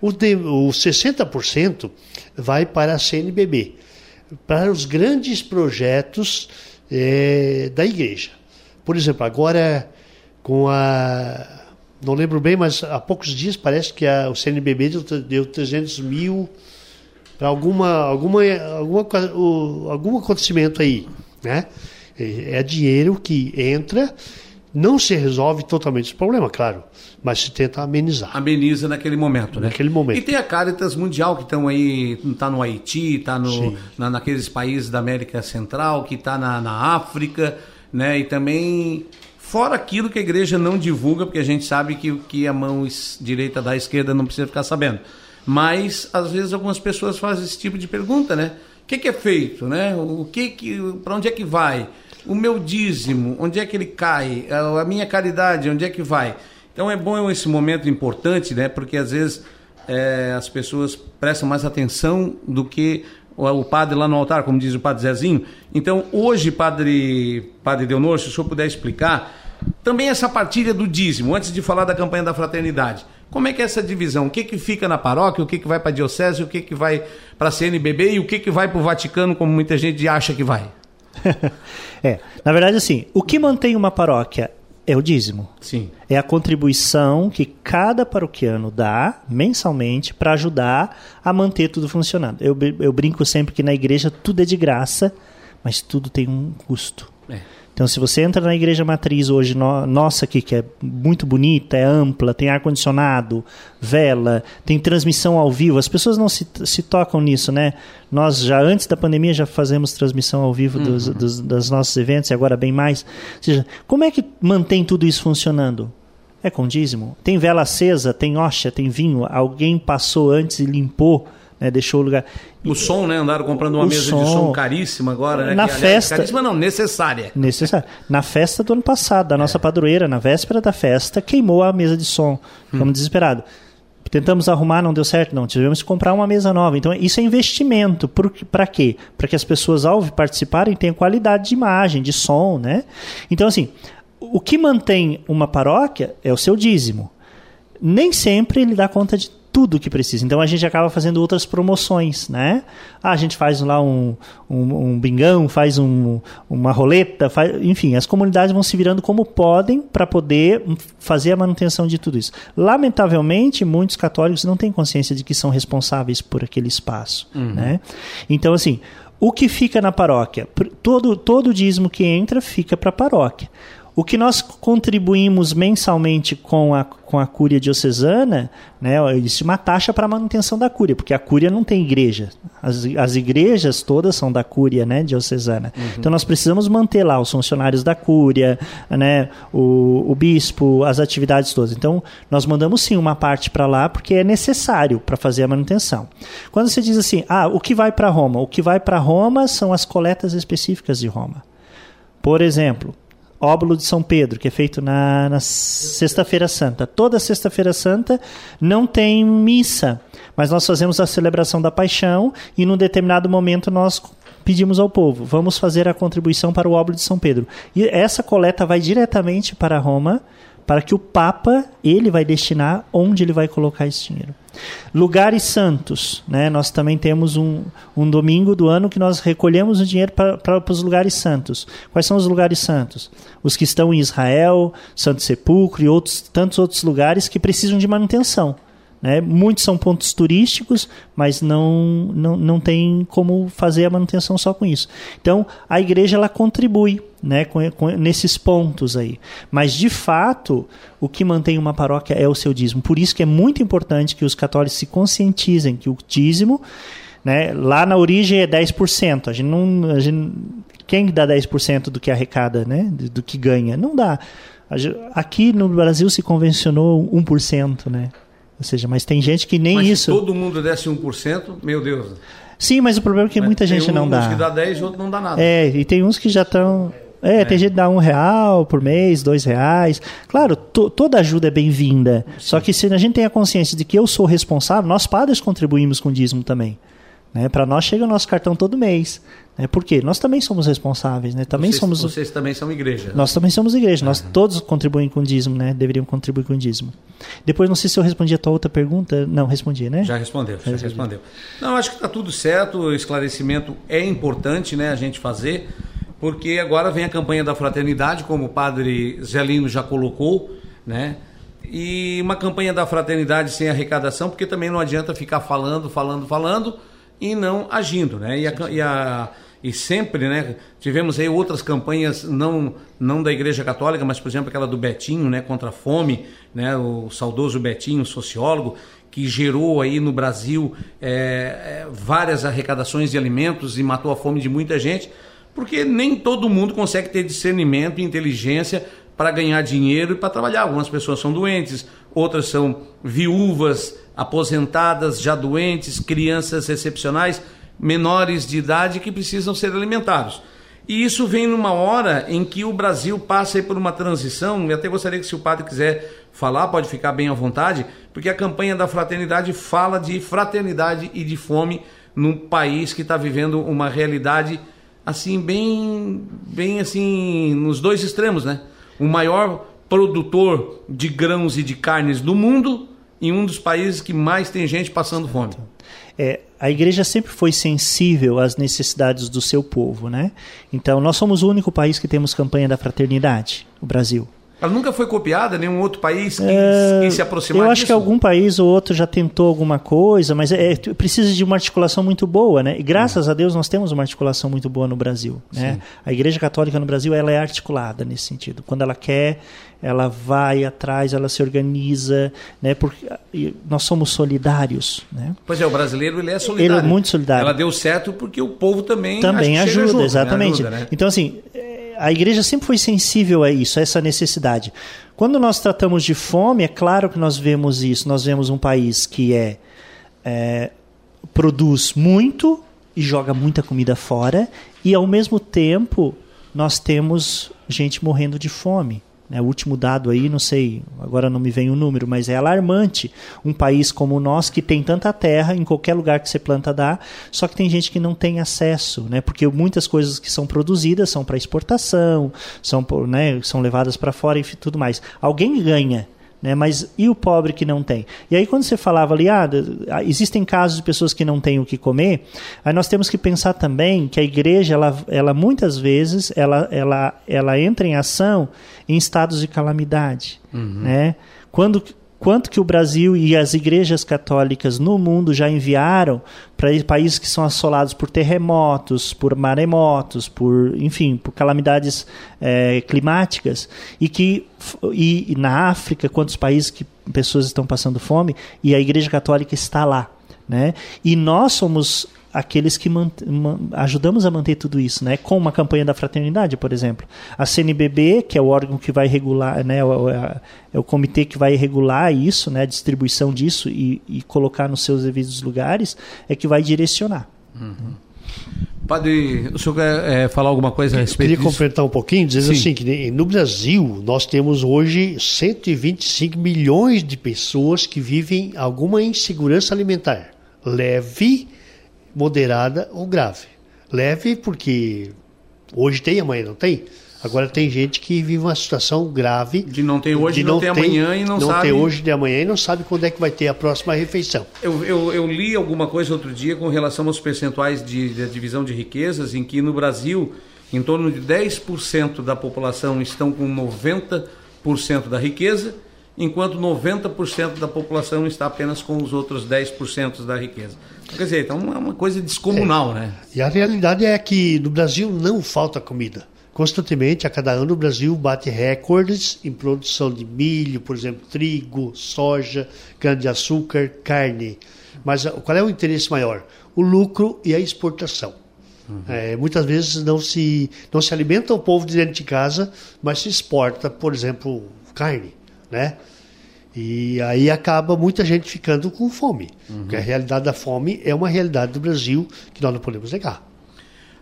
O, de, o 60% vai para a CNBB, para os grandes projetos é, da igreja. Por exemplo, agora com a não lembro bem, mas há poucos dias parece que a, o CNBB deu, deu 300 mil para alguma, alguma, alguma, algum acontecimento aí, né? É, dinheiro que entra, não se resolve totalmente esse problema, claro, mas se tenta amenizar. Ameniza naquele momento, né? Naquele momento. E tem a Caritas Mundial que estão aí, está no Haiti, está no, na, naqueles países da América Central, que está na, na África, né? E também fora aquilo que a igreja não divulga, porque a gente sabe que, que a mão direita da esquerda não precisa ficar sabendo. Mas às vezes algumas pessoas fazem esse tipo de pergunta, né? O que, que é feito, né? O que que, para onde é que vai? O meu dízimo, onde é que ele cai? A minha caridade, onde é que vai? Então é bom esse momento importante, né? Porque às vezes é, as pessoas prestam mais atenção do que o padre lá no altar, como diz o padre Zezinho. Então, hoje, padre, padre Deonor, se o senhor puder explicar, também essa partilha do dízimo, antes de falar da campanha da fraternidade. Como é que é essa divisão? O que, que fica na paróquia, o que, que vai para a diocese, o que, que vai para a CNBB e o que, que vai para o Vaticano, como muita gente acha que vai? é, na verdade, assim, o que mantém uma paróquia é o dízimo. Sim. É a contribuição que cada paroquiano dá mensalmente para ajudar a manter tudo funcionando. Eu, eu brinco sempre que na igreja tudo é de graça, mas tudo tem um custo. É. Então, se você entra na igreja matriz hoje, no, nossa aqui, que é muito bonita, é ampla, tem ar-condicionado, vela, tem transmissão ao vivo, as pessoas não se, se tocam nisso, né? Nós já antes da pandemia já fazemos transmissão ao vivo dos, uhum. dos, dos nossos eventos e agora bem mais. Ou seja, como é que mantém tudo isso funcionando? É com dízimo. Tem vela acesa, tem hóstia, tem vinho, alguém passou antes e limpou né, deixou o lugar. O som, né? Andaram comprando uma o mesa som, de som caríssima agora, né? Na que, festa. Aliás, caríssima não, necessária. Necessária. Na festa do ano passado, da nossa é. padroeira, na véspera da festa, queimou a mesa de som. Ficamos hum. desesperados. Tentamos arrumar, não deu certo, não. Tivemos que comprar uma mesa nova. Então, isso é investimento. Para quê? Para que as pessoas, ao participarem, tenham qualidade de imagem, de som, né? Então, assim, o que mantém uma paróquia é o seu dízimo. Nem sempre ele dá conta de tudo que precisa. Então a gente acaba fazendo outras promoções, né? Ah, a gente faz lá um, um, um bingão, faz um, uma roleta, faz, enfim, as comunidades vão se virando como podem para poder fazer a manutenção de tudo isso. Lamentavelmente, muitos católicos não têm consciência de que são responsáveis por aquele espaço, uhum. né? Então, assim, o que fica na paróquia? Todo, todo dízimo que entra fica para a paróquia. O que nós contribuímos mensalmente com a, com a cúria diocesana, né, existe uma taxa para a manutenção da cúria, porque a cúria não tem igreja. As, as igrejas todas são da cúria né, diocesana. Uhum. Então nós precisamos manter lá os funcionários da cúria, né, o, o bispo, as atividades todas. Então nós mandamos sim uma parte para lá, porque é necessário para fazer a manutenção. Quando você diz assim, ah, o que vai para Roma? O que vai para Roma são as coletas específicas de Roma. Por exemplo, óbolo de São Pedro, que é feito na, na Sexta-feira Santa. Toda Sexta-feira Santa não tem missa, mas nós fazemos a celebração da paixão e num determinado momento nós pedimos ao povo, vamos fazer a contribuição para o óbolo de São Pedro. E essa coleta vai diretamente para Roma, para que o Papa, ele vai destinar onde ele vai colocar esse dinheiro. Lugares santos, né? Nós também temos um, um domingo do ano que nós recolhemos o dinheiro para os lugares santos. Quais são os lugares santos? Os que estão em Israel, Santo Sepulcro e outros tantos outros lugares que precisam de manutenção. Né? Muitos são pontos turísticos, mas não, não, não tem como fazer a manutenção só com isso. Então, a igreja ela contribui né, com, com, nesses pontos aí. Mas, de fato, o que mantém uma paróquia é o seu dízimo. Por isso que é muito importante que os católicos se conscientizem que o dízimo, né, lá na origem é 10%. A gente não, a gente, quem dá 10% do que arrecada, né, do que ganha? Não dá. Aqui no Brasil se convencionou 1%, né? Ou seja, mas tem gente que nem mas isso. Se todo mundo desse 1%, meu Deus. Sim, mas o problema é que mas muita gente não dá. Tem uns que dá 10 outros não dá nada. É, e tem uns que já estão. É, é, tem gente que dá um real por mês, dois reais. Claro, to, toda ajuda é bem-vinda. Só que se a gente tem a consciência de que eu sou responsável, nós padres contribuímos com o dízimo também. Né? Para nós chega o nosso cartão todo mês. Né? Por quê? Nós também somos responsáveis. Né? Também vocês, somos, vocês também são igreja. Nós também somos igreja. Uhum. Nós todos contribuem com o dízimo, né? deveriam contribuir com o dízimo. Depois, não sei se eu respondi a tua outra pergunta. Não, respondi, né? Já respondeu, já, já respondeu. Não, acho que está tudo certo. O esclarecimento é importante né, a gente fazer, porque agora vem a campanha da fraternidade, como o padre Zelino já colocou, né? e uma campanha da fraternidade sem arrecadação, porque também não adianta ficar falando, falando, falando e não agindo, né? E, a, e, a, e sempre, né? Tivemos aí outras campanhas, não, não da Igreja Católica, mas, por exemplo, aquela do Betinho, né? Contra a fome, né? O saudoso Betinho, sociólogo, que gerou aí no Brasil é, várias arrecadações de alimentos e matou a fome de muita gente, porque nem todo mundo consegue ter discernimento e inteligência para ganhar dinheiro e para trabalhar. Algumas pessoas são doentes, outras são viúvas, aposentadas, já doentes, crianças excepcionais, menores de idade que precisam ser alimentados. E isso vem numa hora em que o Brasil passa por uma transição, e até gostaria que se o padre quiser falar, pode ficar bem à vontade, porque a campanha da fraternidade fala de fraternidade e de fome num país que está vivendo uma realidade assim bem bem assim nos dois extremos, né? o maior produtor de grãos e de carnes do mundo em um dos países que mais tem gente passando fome. É, a igreja sempre foi sensível às necessidades do seu povo, né? Então, nós somos o único país que temos campanha da fraternidade, o Brasil. Ela nunca foi copiada, nenhum outro país que, é, se aproximar Eu acho disso? que algum país ou outro já tentou alguma coisa, mas é, é precisa de uma articulação muito boa, né? E graças a Deus nós temos uma articulação muito boa no Brasil, né? A Igreja Católica no Brasil ela é articulada nesse sentido. Quando ela quer, ela vai atrás, ela se organiza, né? Porque nós somos solidários, né? Pois é, o brasileiro ele é solidário. Ele é muito solidário. Ela deu certo porque o povo também também ajuda, junto, né? exatamente. Né? Ajuda, né? Então assim, a igreja sempre foi sensível a isso, a essa necessidade. Quando nós tratamos de fome, é claro que nós vemos isso. Nós vemos um país que é, é produz muito e joga muita comida fora, e ao mesmo tempo nós temos gente morrendo de fome. Né, o último dado aí, não sei, agora não me vem o número, mas é alarmante. Um país como o nosso, que tem tanta terra, em qualquer lugar que você planta dá, só que tem gente que não tem acesso, né, porque muitas coisas que são produzidas são para exportação, são, né, são levadas para fora e tudo mais. Alguém ganha né? Mas e o pobre que não tem? E aí quando você falava ali, ah, ah, existem casos de pessoas que não têm o que comer, aí nós temos que pensar também que a igreja, ela, ela muitas vezes, ela, ela, ela entra em ação em estados de calamidade, uhum. né? Quando quanto que o Brasil e as igrejas católicas no mundo já enviaram para países que são assolados por terremotos, por maremotos, por enfim, por calamidades é, climáticas e que e, e na África quantos países que pessoas estão passando fome e a igreja católica está lá, né? E nós somos aqueles que ajudamos a manter tudo isso, né? Com uma campanha da fraternidade, por exemplo. A CNBB, que é o órgão que vai regular, né? É, é o comitê que vai regular isso, né? A distribuição disso e, e colocar nos seus devidos lugares, é que vai direcionar. Uhum. Padre, o senhor quer é, falar alguma coisa a respeito Queria completar um pouquinho, dizendo Sim. assim, que no Brasil nós temos hoje 125 milhões de pessoas que vivem alguma insegurança alimentar, leve moderada ou grave. Leve porque hoje tem, amanhã não tem. Agora tem gente que vive uma situação grave. De não ter hoje, de não, não ter amanhã e não, não sabe. Não ter hoje de amanhã e não sabe quando é que vai ter a próxima refeição. Eu, eu, eu li alguma coisa outro dia com relação aos percentuais de, de divisão de riquezas, em que no Brasil, em torno de 10% da população estão com 90% da riqueza enquanto 90% da população está apenas com os outros 10% da riqueza. Quer dizer, então é uma coisa descomunal, é. né? E a realidade é que no Brasil não falta comida. Constantemente, a cada ano, o Brasil bate recordes em produção de milho, por exemplo, trigo, soja, cana-de-açúcar, carne. Mas qual é o interesse maior? O lucro e a exportação. Uhum. É, muitas vezes não se, não se alimenta o povo de dentro de casa, mas se exporta, por exemplo, carne né? E aí acaba muita gente ficando com fome. Uhum. Porque a realidade da fome é uma realidade do Brasil que nós não podemos negar.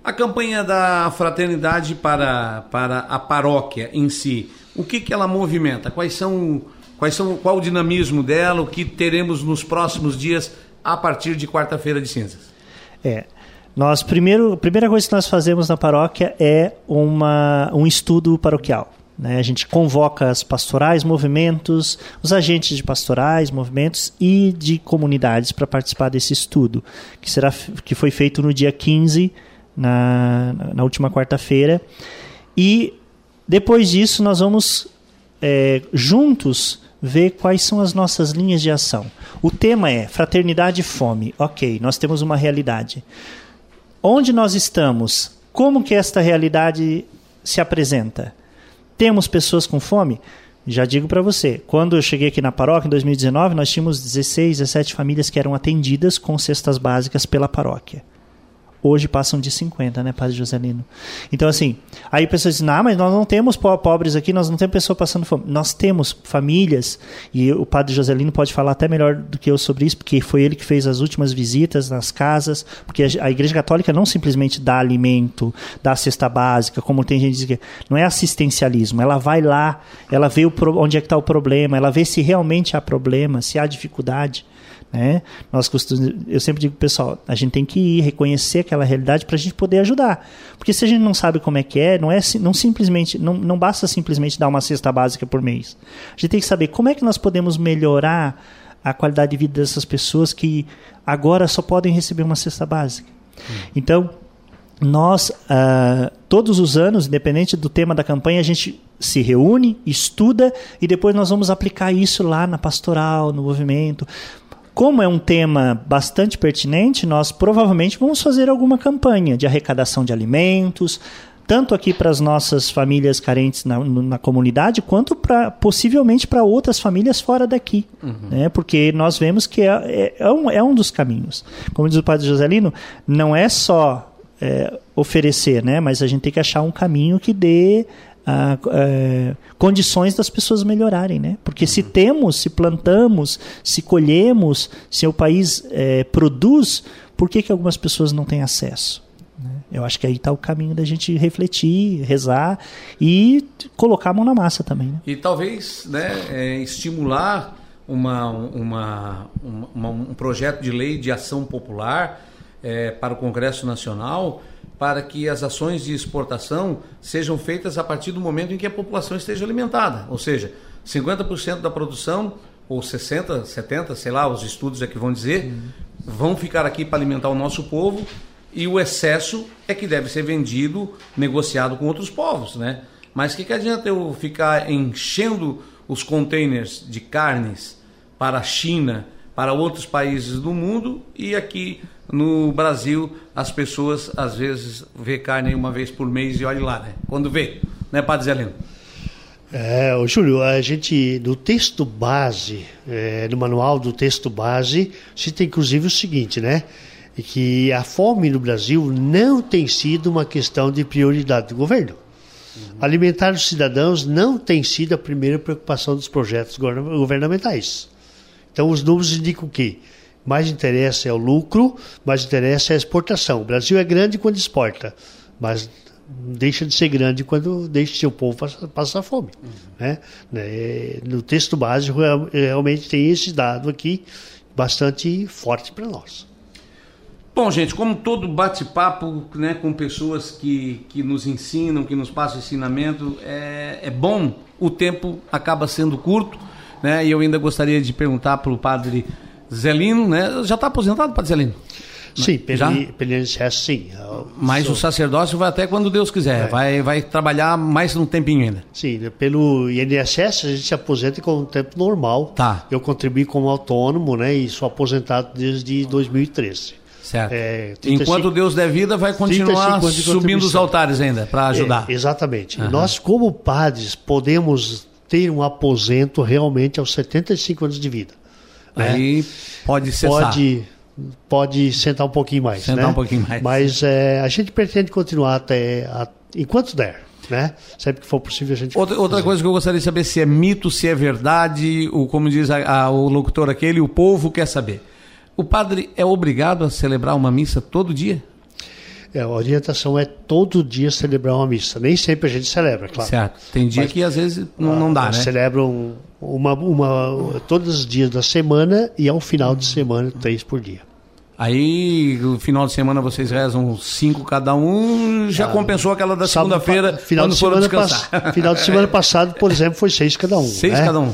A campanha da fraternidade para, para a paróquia em si, o que, que ela movimenta? Quais são, quais são, qual o dinamismo dela? O que teremos nos próximos dias a partir de quarta-feira de cinzas? É, nós primeiro, a primeira coisa que nós fazemos na paróquia é uma, um estudo paroquial. Né? A gente convoca as pastorais, movimentos, os agentes de pastorais, movimentos e de comunidades para participar desse estudo, que, será, que foi feito no dia 15, na, na última quarta-feira. E depois disso, nós vamos é, juntos ver quais são as nossas linhas de ação. O tema é fraternidade e fome. Ok, nós temos uma realidade. Onde nós estamos? Como que esta realidade se apresenta? Temos pessoas com fome? Já digo para você, quando eu cheguei aqui na paróquia em 2019, nós tínhamos 16, 17 famílias que eram atendidas com cestas básicas pela paróquia hoje passam de 50, né, Padre Joselino? Então, assim, aí pessoas dizem, ah, mas nós não temos pobres aqui, nós não temos pessoa passando fome. Nós temos famílias, e o Padre Joselino pode falar até melhor do que eu sobre isso, porque foi ele que fez as últimas visitas nas casas, porque a Igreja Católica não simplesmente dá alimento, dá cesta básica, como tem gente que não é assistencialismo, ela vai lá, ela vê o, onde é que está o problema, ela vê se realmente há problema, se há dificuldade. Né? Nós costumamos, eu sempre digo pessoal, a gente tem que ir reconhecer aquela realidade para a gente poder ajudar. Porque se a gente não sabe como é que é, não é não simplesmente não, não basta simplesmente dar uma cesta básica por mês. A gente tem que saber como é que nós podemos melhorar a qualidade de vida dessas pessoas que agora só podem receber uma cesta básica. Hum. Então, nós, uh, todos os anos, independente do tema da campanha, a gente se reúne, estuda e depois nós vamos aplicar isso lá na pastoral, no movimento. Como é um tema bastante pertinente, nós provavelmente vamos fazer alguma campanha de arrecadação de alimentos, tanto aqui para as nossas famílias carentes na, na comunidade, quanto pra, possivelmente para outras famílias fora daqui. Uhum. Né? Porque nós vemos que é, é, é, um, é um dos caminhos. Como diz o padre Joselino, não é só é, oferecer, né? mas a gente tem que achar um caminho que dê a, a, condições das pessoas melhorarem, né? Porque se temos, se plantamos, se colhemos, se o país é, produz, por que, que algumas pessoas não têm acesso? Né? Eu acho que aí está o caminho da gente refletir, rezar e colocar a mão na massa também. Né? E talvez né, é, estimular uma, uma, uma, um projeto de lei de ação popular é, para o Congresso Nacional para que as ações de exportação sejam feitas a partir do momento em que a população esteja alimentada. Ou seja, 50% da produção, ou 60%, 70%, sei lá, os estudos é que vão dizer, uhum. vão ficar aqui para alimentar o nosso povo e o excesso é que deve ser vendido, negociado com outros povos, né? Mas o que, que adianta eu ficar enchendo os containers de carnes para a China, para outros países do mundo e aqui no Brasil, as pessoas às vezes vê carne uma vez por mês e olha lá, né? Quando vê, né, Padre Zelino? É, Júlio, a gente, no texto base, é, no manual do texto base, cita inclusive o seguinte, né? Que a fome no Brasil não tem sido uma questão de prioridade do governo. Uhum. Alimentar os cidadãos não tem sido a primeira preocupação dos projetos governamentais. Então, os números indicam que mais interessa é o lucro, mais interessa é a exportação. O Brasil é grande quando exporta, mas deixa de ser grande quando deixa seu povo passar, fome. Uhum. Né? né? No texto básico realmente tem esse dado aqui bastante forte para nós. Bom, gente, como todo bate-papo né, com pessoas que, que nos ensinam, que nos passam ensinamento, é, é bom, o tempo acaba sendo curto, né? E eu ainda gostaria de perguntar para o padre Zelino, né? Já está aposentado, Padre Zelino? Sim, pelo, INSS, sim. Mas sou... o sacerdócio vai até quando Deus quiser, é. vai, vai trabalhar mais um tempinho ainda. Sim, pelo INSS a gente se aposenta com um tempo normal. Tá. Eu contribuí como autônomo, né, e sou aposentado desde 2013. Certo. É, 35, Enquanto Deus der vida, vai continuar subindo os altares ainda, para ajudar. É, exatamente. Uhum. Nós, como padres, podemos ter um aposento realmente aos 75 anos de vida. Né? Aí pode cessar. Pode, pode sentar um pouquinho mais. Sentar né? um pouquinho mais. Mas é, a gente pretende continuar até a, enquanto der. Né? Sempre que for possível a gente. Outra, outra coisa que eu gostaria de saber se é mito, se é verdade, o, como diz a, a, o locutor aquele, o povo quer saber. O padre é obrigado a celebrar uma missa todo dia? É, a orientação é todo dia celebrar uma missa. Nem sempre a gente celebra, claro. Certo. Tem dia Mas, que às vezes não, não dá, né? Celebram uma, uma, todos os dias da semana e ao final de semana, três por dia. Aí, no final de semana, vocês rezam cinco cada um, já ah, compensou aquela da segunda-feira, final de semana. Final de semana passado, por exemplo, foi seis cada um. Seis né? cada um.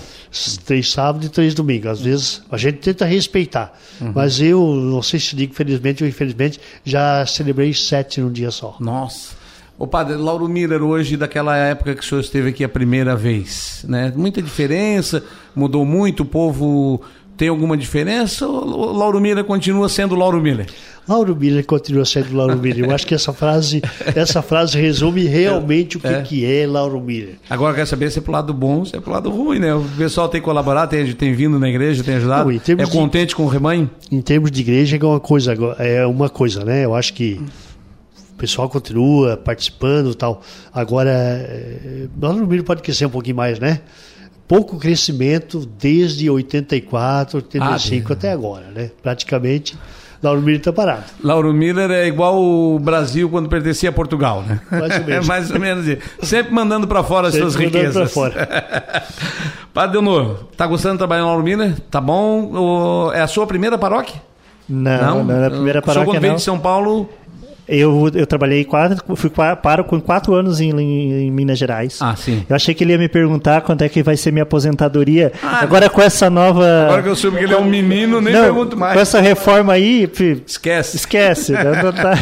Três sábados e três domingos. Às vezes a gente tenta respeitar, uhum. mas eu, não sei se digo felizmente ou infelizmente, já celebrei sete num dia só. Nossa. O padre Lauro Miller, hoje, daquela época que o senhor esteve aqui a primeira vez, né? Muita diferença, mudou muito, o povo tem alguma diferença ou Lauro Miller continua sendo Lauro Miller? Lauro Miller continua sendo Lauro Miller. Eu acho que essa frase, essa frase resume realmente o que é, que é Lauro Miller. Agora quer saber se é pro lado bom, se é pro lado ruim, né? O pessoal tem colaborado, tem, tem vindo na igreja, tem ajudado. Não, é contente de, com o rebanho? Em termos de igreja é uma coisa, é uma coisa, né? Eu acho que o pessoal continua participando, tal. Agora, é, Lauro Miller pode ser um pouquinho mais, né? pouco crescimento desde 84, 85 ah, até agora, né? Praticamente Lauro Miller está parado. Lauro Miller é igual o Brasil quando pertencia a Portugal, né? Mais ou menos. É mais ou menos. Sempre mandando para fora as suas riquezas. Para fora. Padre Delnor, tá gostando de trabalhar no Lauro Miller? Tá bom? É a sua primeira paróquia? Não, não, não é a primeira paróquia. O senhor quando veio de São Paulo eu, eu trabalhei quatro, fui para com quatro anos em, em, em, Minas Gerais. Ah, sim. Eu achei que ele ia me perguntar quando é que vai ser minha aposentadoria. Ah, Agora com essa nova. Agora que eu soube que ele é um menino, nem não, pergunto mais. Com essa reforma aí. Esquece. Esquece. não, tá...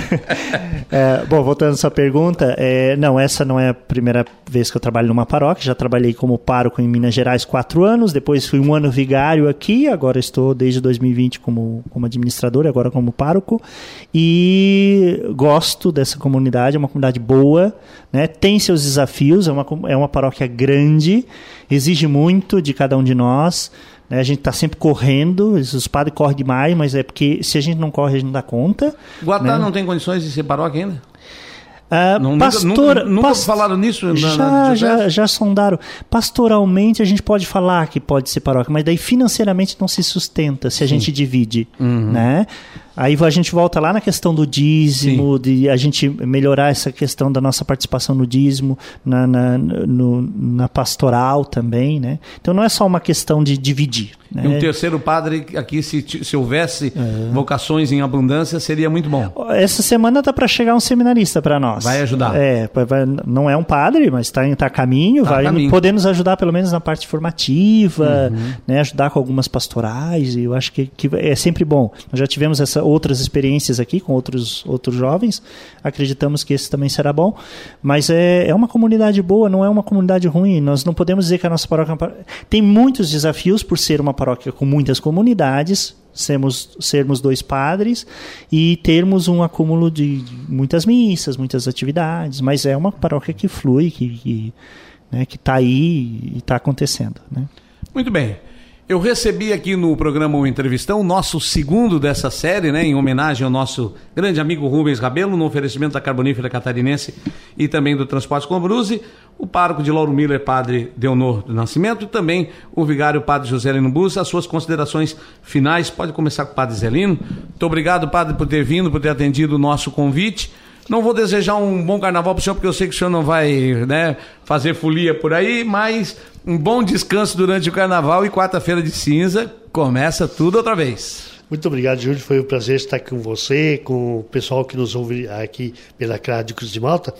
é, bom, voltando à sua pergunta, é, não, essa não é a primeira vez que eu trabalho numa paróquia. Já trabalhei como pároco em Minas Gerais quatro anos, depois fui um ano vigário aqui, agora estou desde 2020 como, como administrador, agora como pároco. E gosto dessa comunidade, é uma comunidade boa, né? tem seus desafios, é uma, é uma paróquia grande, exige muito de cada um de nós. Né? A gente está sempre correndo, os padres correm demais, mas é porque se a gente não corre, a gente não dá conta. Guatá né? não tem condições de ser paróquia ainda? Uh, não, pastor, nunca, nunca past... falaram nisso? Já, na, já, já sondaram. Pastoralmente a gente pode falar que pode ser paróquia, mas daí financeiramente não se sustenta se a Sim. gente divide, uhum. né? Aí a gente volta lá na questão do dízimo, Sim. de a gente melhorar essa questão da nossa participação no dízimo, na, na, no, na pastoral também, né? Então não é só uma questão de dividir. Né? E um terceiro padre aqui, se, se houvesse é. vocações em abundância, seria muito bom. Essa semana tá para chegar um seminarista para nós. Vai ajudar. É, vai, não é um padre, mas está tá a caminho, tá vai caminho. poder nos ajudar pelo menos na parte formativa, uhum. né? Ajudar com algumas pastorais, e eu acho que, que é sempre bom. Nós já tivemos essa outras experiências aqui com outros, outros jovens. Acreditamos que esse também será bom. Mas é, é uma comunidade boa, não é uma comunidade ruim. Nós não podemos dizer que a nossa paróquia é tem muitos desafios por ser uma paróquia com muitas comunidades, sermos, sermos dois padres e termos um acúmulo de muitas missas, muitas atividades, mas é uma paróquia que flui, que está que, né, que tá aí e está acontecendo. Né? Muito bem. Eu recebi aqui no programa O Entrevistão, nosso segundo dessa série, né, em homenagem ao nosso grande amigo Rubens Rabelo, no oferecimento da Carbonífera Catarinense e também do Transporte com Bruse, o pároco de Lauro Miller, padre Deonor do Nascimento, e também o vigário padre José Lino Bus. As suas considerações finais, pode começar com o padre Zelino. Muito obrigado, padre, por ter vindo, por ter atendido o nosso convite. Não vou desejar um bom carnaval para o senhor, porque eu sei que o senhor não vai né, fazer folia por aí, mas um bom descanso durante o carnaval e quarta-feira de cinza começa tudo outra vez. Muito obrigado, Júlio. Foi um prazer estar com você, com o pessoal que nos ouve aqui pela Cruz de Malta.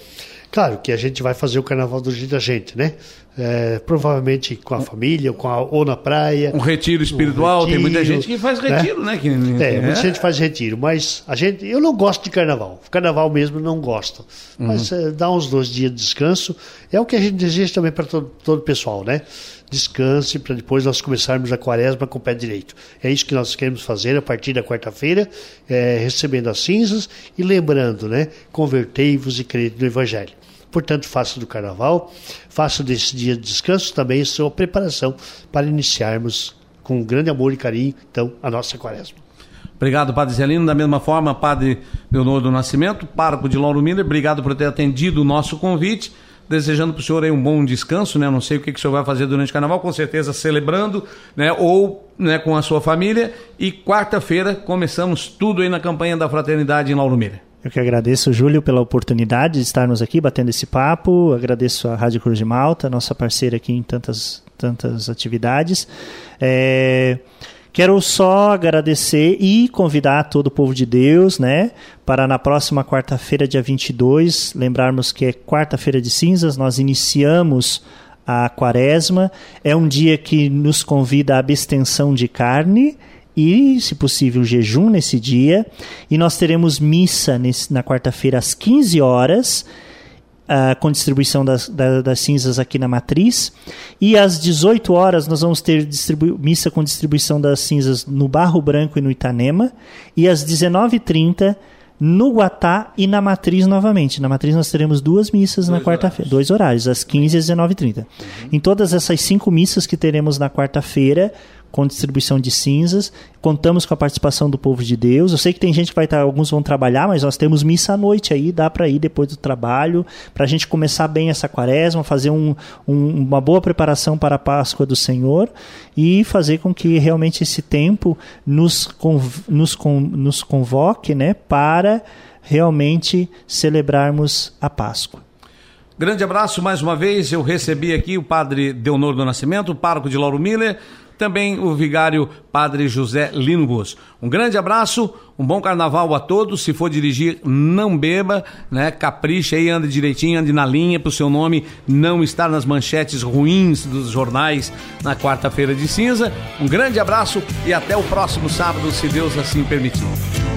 Claro que a gente vai fazer o carnaval do jeito da gente, né? É, provavelmente com a família, com a, ou na praia. Um retiro espiritual, um retiro, tem muita gente que faz né? retiro, né? né? Que, é, é, muita gente faz retiro, mas a gente, eu não gosto de carnaval. Carnaval mesmo não gosto. Mas uhum. é, dá uns dois dias de descanso. É o que a gente deseja também para todo, todo o pessoal, né? Descanse para depois nós começarmos a quaresma com o pé direito. É isso que nós queremos fazer a partir da quarta-feira, é, recebendo as cinzas e lembrando, né? Convertei-vos e crede no Evangelho. Portanto, faça do carnaval, faça desse dia de descanso também sua preparação para iniciarmos com grande amor e carinho, então, a nossa quaresma. Obrigado, Padre Zelino. Da mesma forma, Padre Leonor do Nascimento, pároco de Lauro Miller, obrigado por ter atendido o nosso convite. Desejando para o senhor aí um bom descanso, né? Não sei o que, que o senhor vai fazer durante o carnaval, com certeza celebrando, né? Ou né, com a sua família. E quarta-feira começamos tudo aí na campanha da Fraternidade em Lauro Miller. Eu que agradeço, Júlio, pela oportunidade de estarmos aqui batendo esse papo. Agradeço a Rádio Cruz de Malta, nossa parceira aqui em tantas, tantas atividades. É, quero só agradecer e convidar todo o povo de Deus, né, para na próxima quarta-feira, dia 22, lembrarmos que é quarta-feira de cinzas, nós iniciamos a quaresma. É um dia que nos convida à abstenção de carne e, se possível, jejum nesse dia. E nós teremos missa nesse, na quarta-feira às 15 horas. uh, com distribuição das, da, das cinzas aqui na matriz. E às 18 horas nós vamos ter missa com distribuição das cinzas no Barro Branco e no Itanema. E às 19h30 no Guatá e na Matriz novamente. Na Matriz nós teremos duas missas dois na quarta-feira, dois horários, às 15 e às 19h30. Uhum. Em todas essas cinco missas que teremos na quarta-feira, com distribuição de cinzas. Contamos com a participação do povo de Deus. Eu sei que tem gente que vai estar, alguns vão trabalhar, mas nós temos missa à noite aí, dá para ir depois do trabalho, para a gente começar bem essa quaresma, fazer um, um, uma boa preparação para a Páscoa do Senhor e fazer com que realmente esse tempo nos, conv, nos, con, nos convoque né, para realmente celebrarmos a Páscoa. Grande abraço mais uma vez. Eu recebi aqui o padre Deonor do Nascimento, o pároco de Lauro Miller também o vigário Padre José Lingus. Um grande abraço, um bom carnaval a todos. Se for dirigir, não beba, né? Capricha aí, ande direitinho, ande na linha para o seu nome não estar nas manchetes ruins dos jornais na quarta-feira de cinza. Um grande abraço e até o próximo sábado, se Deus assim permitir.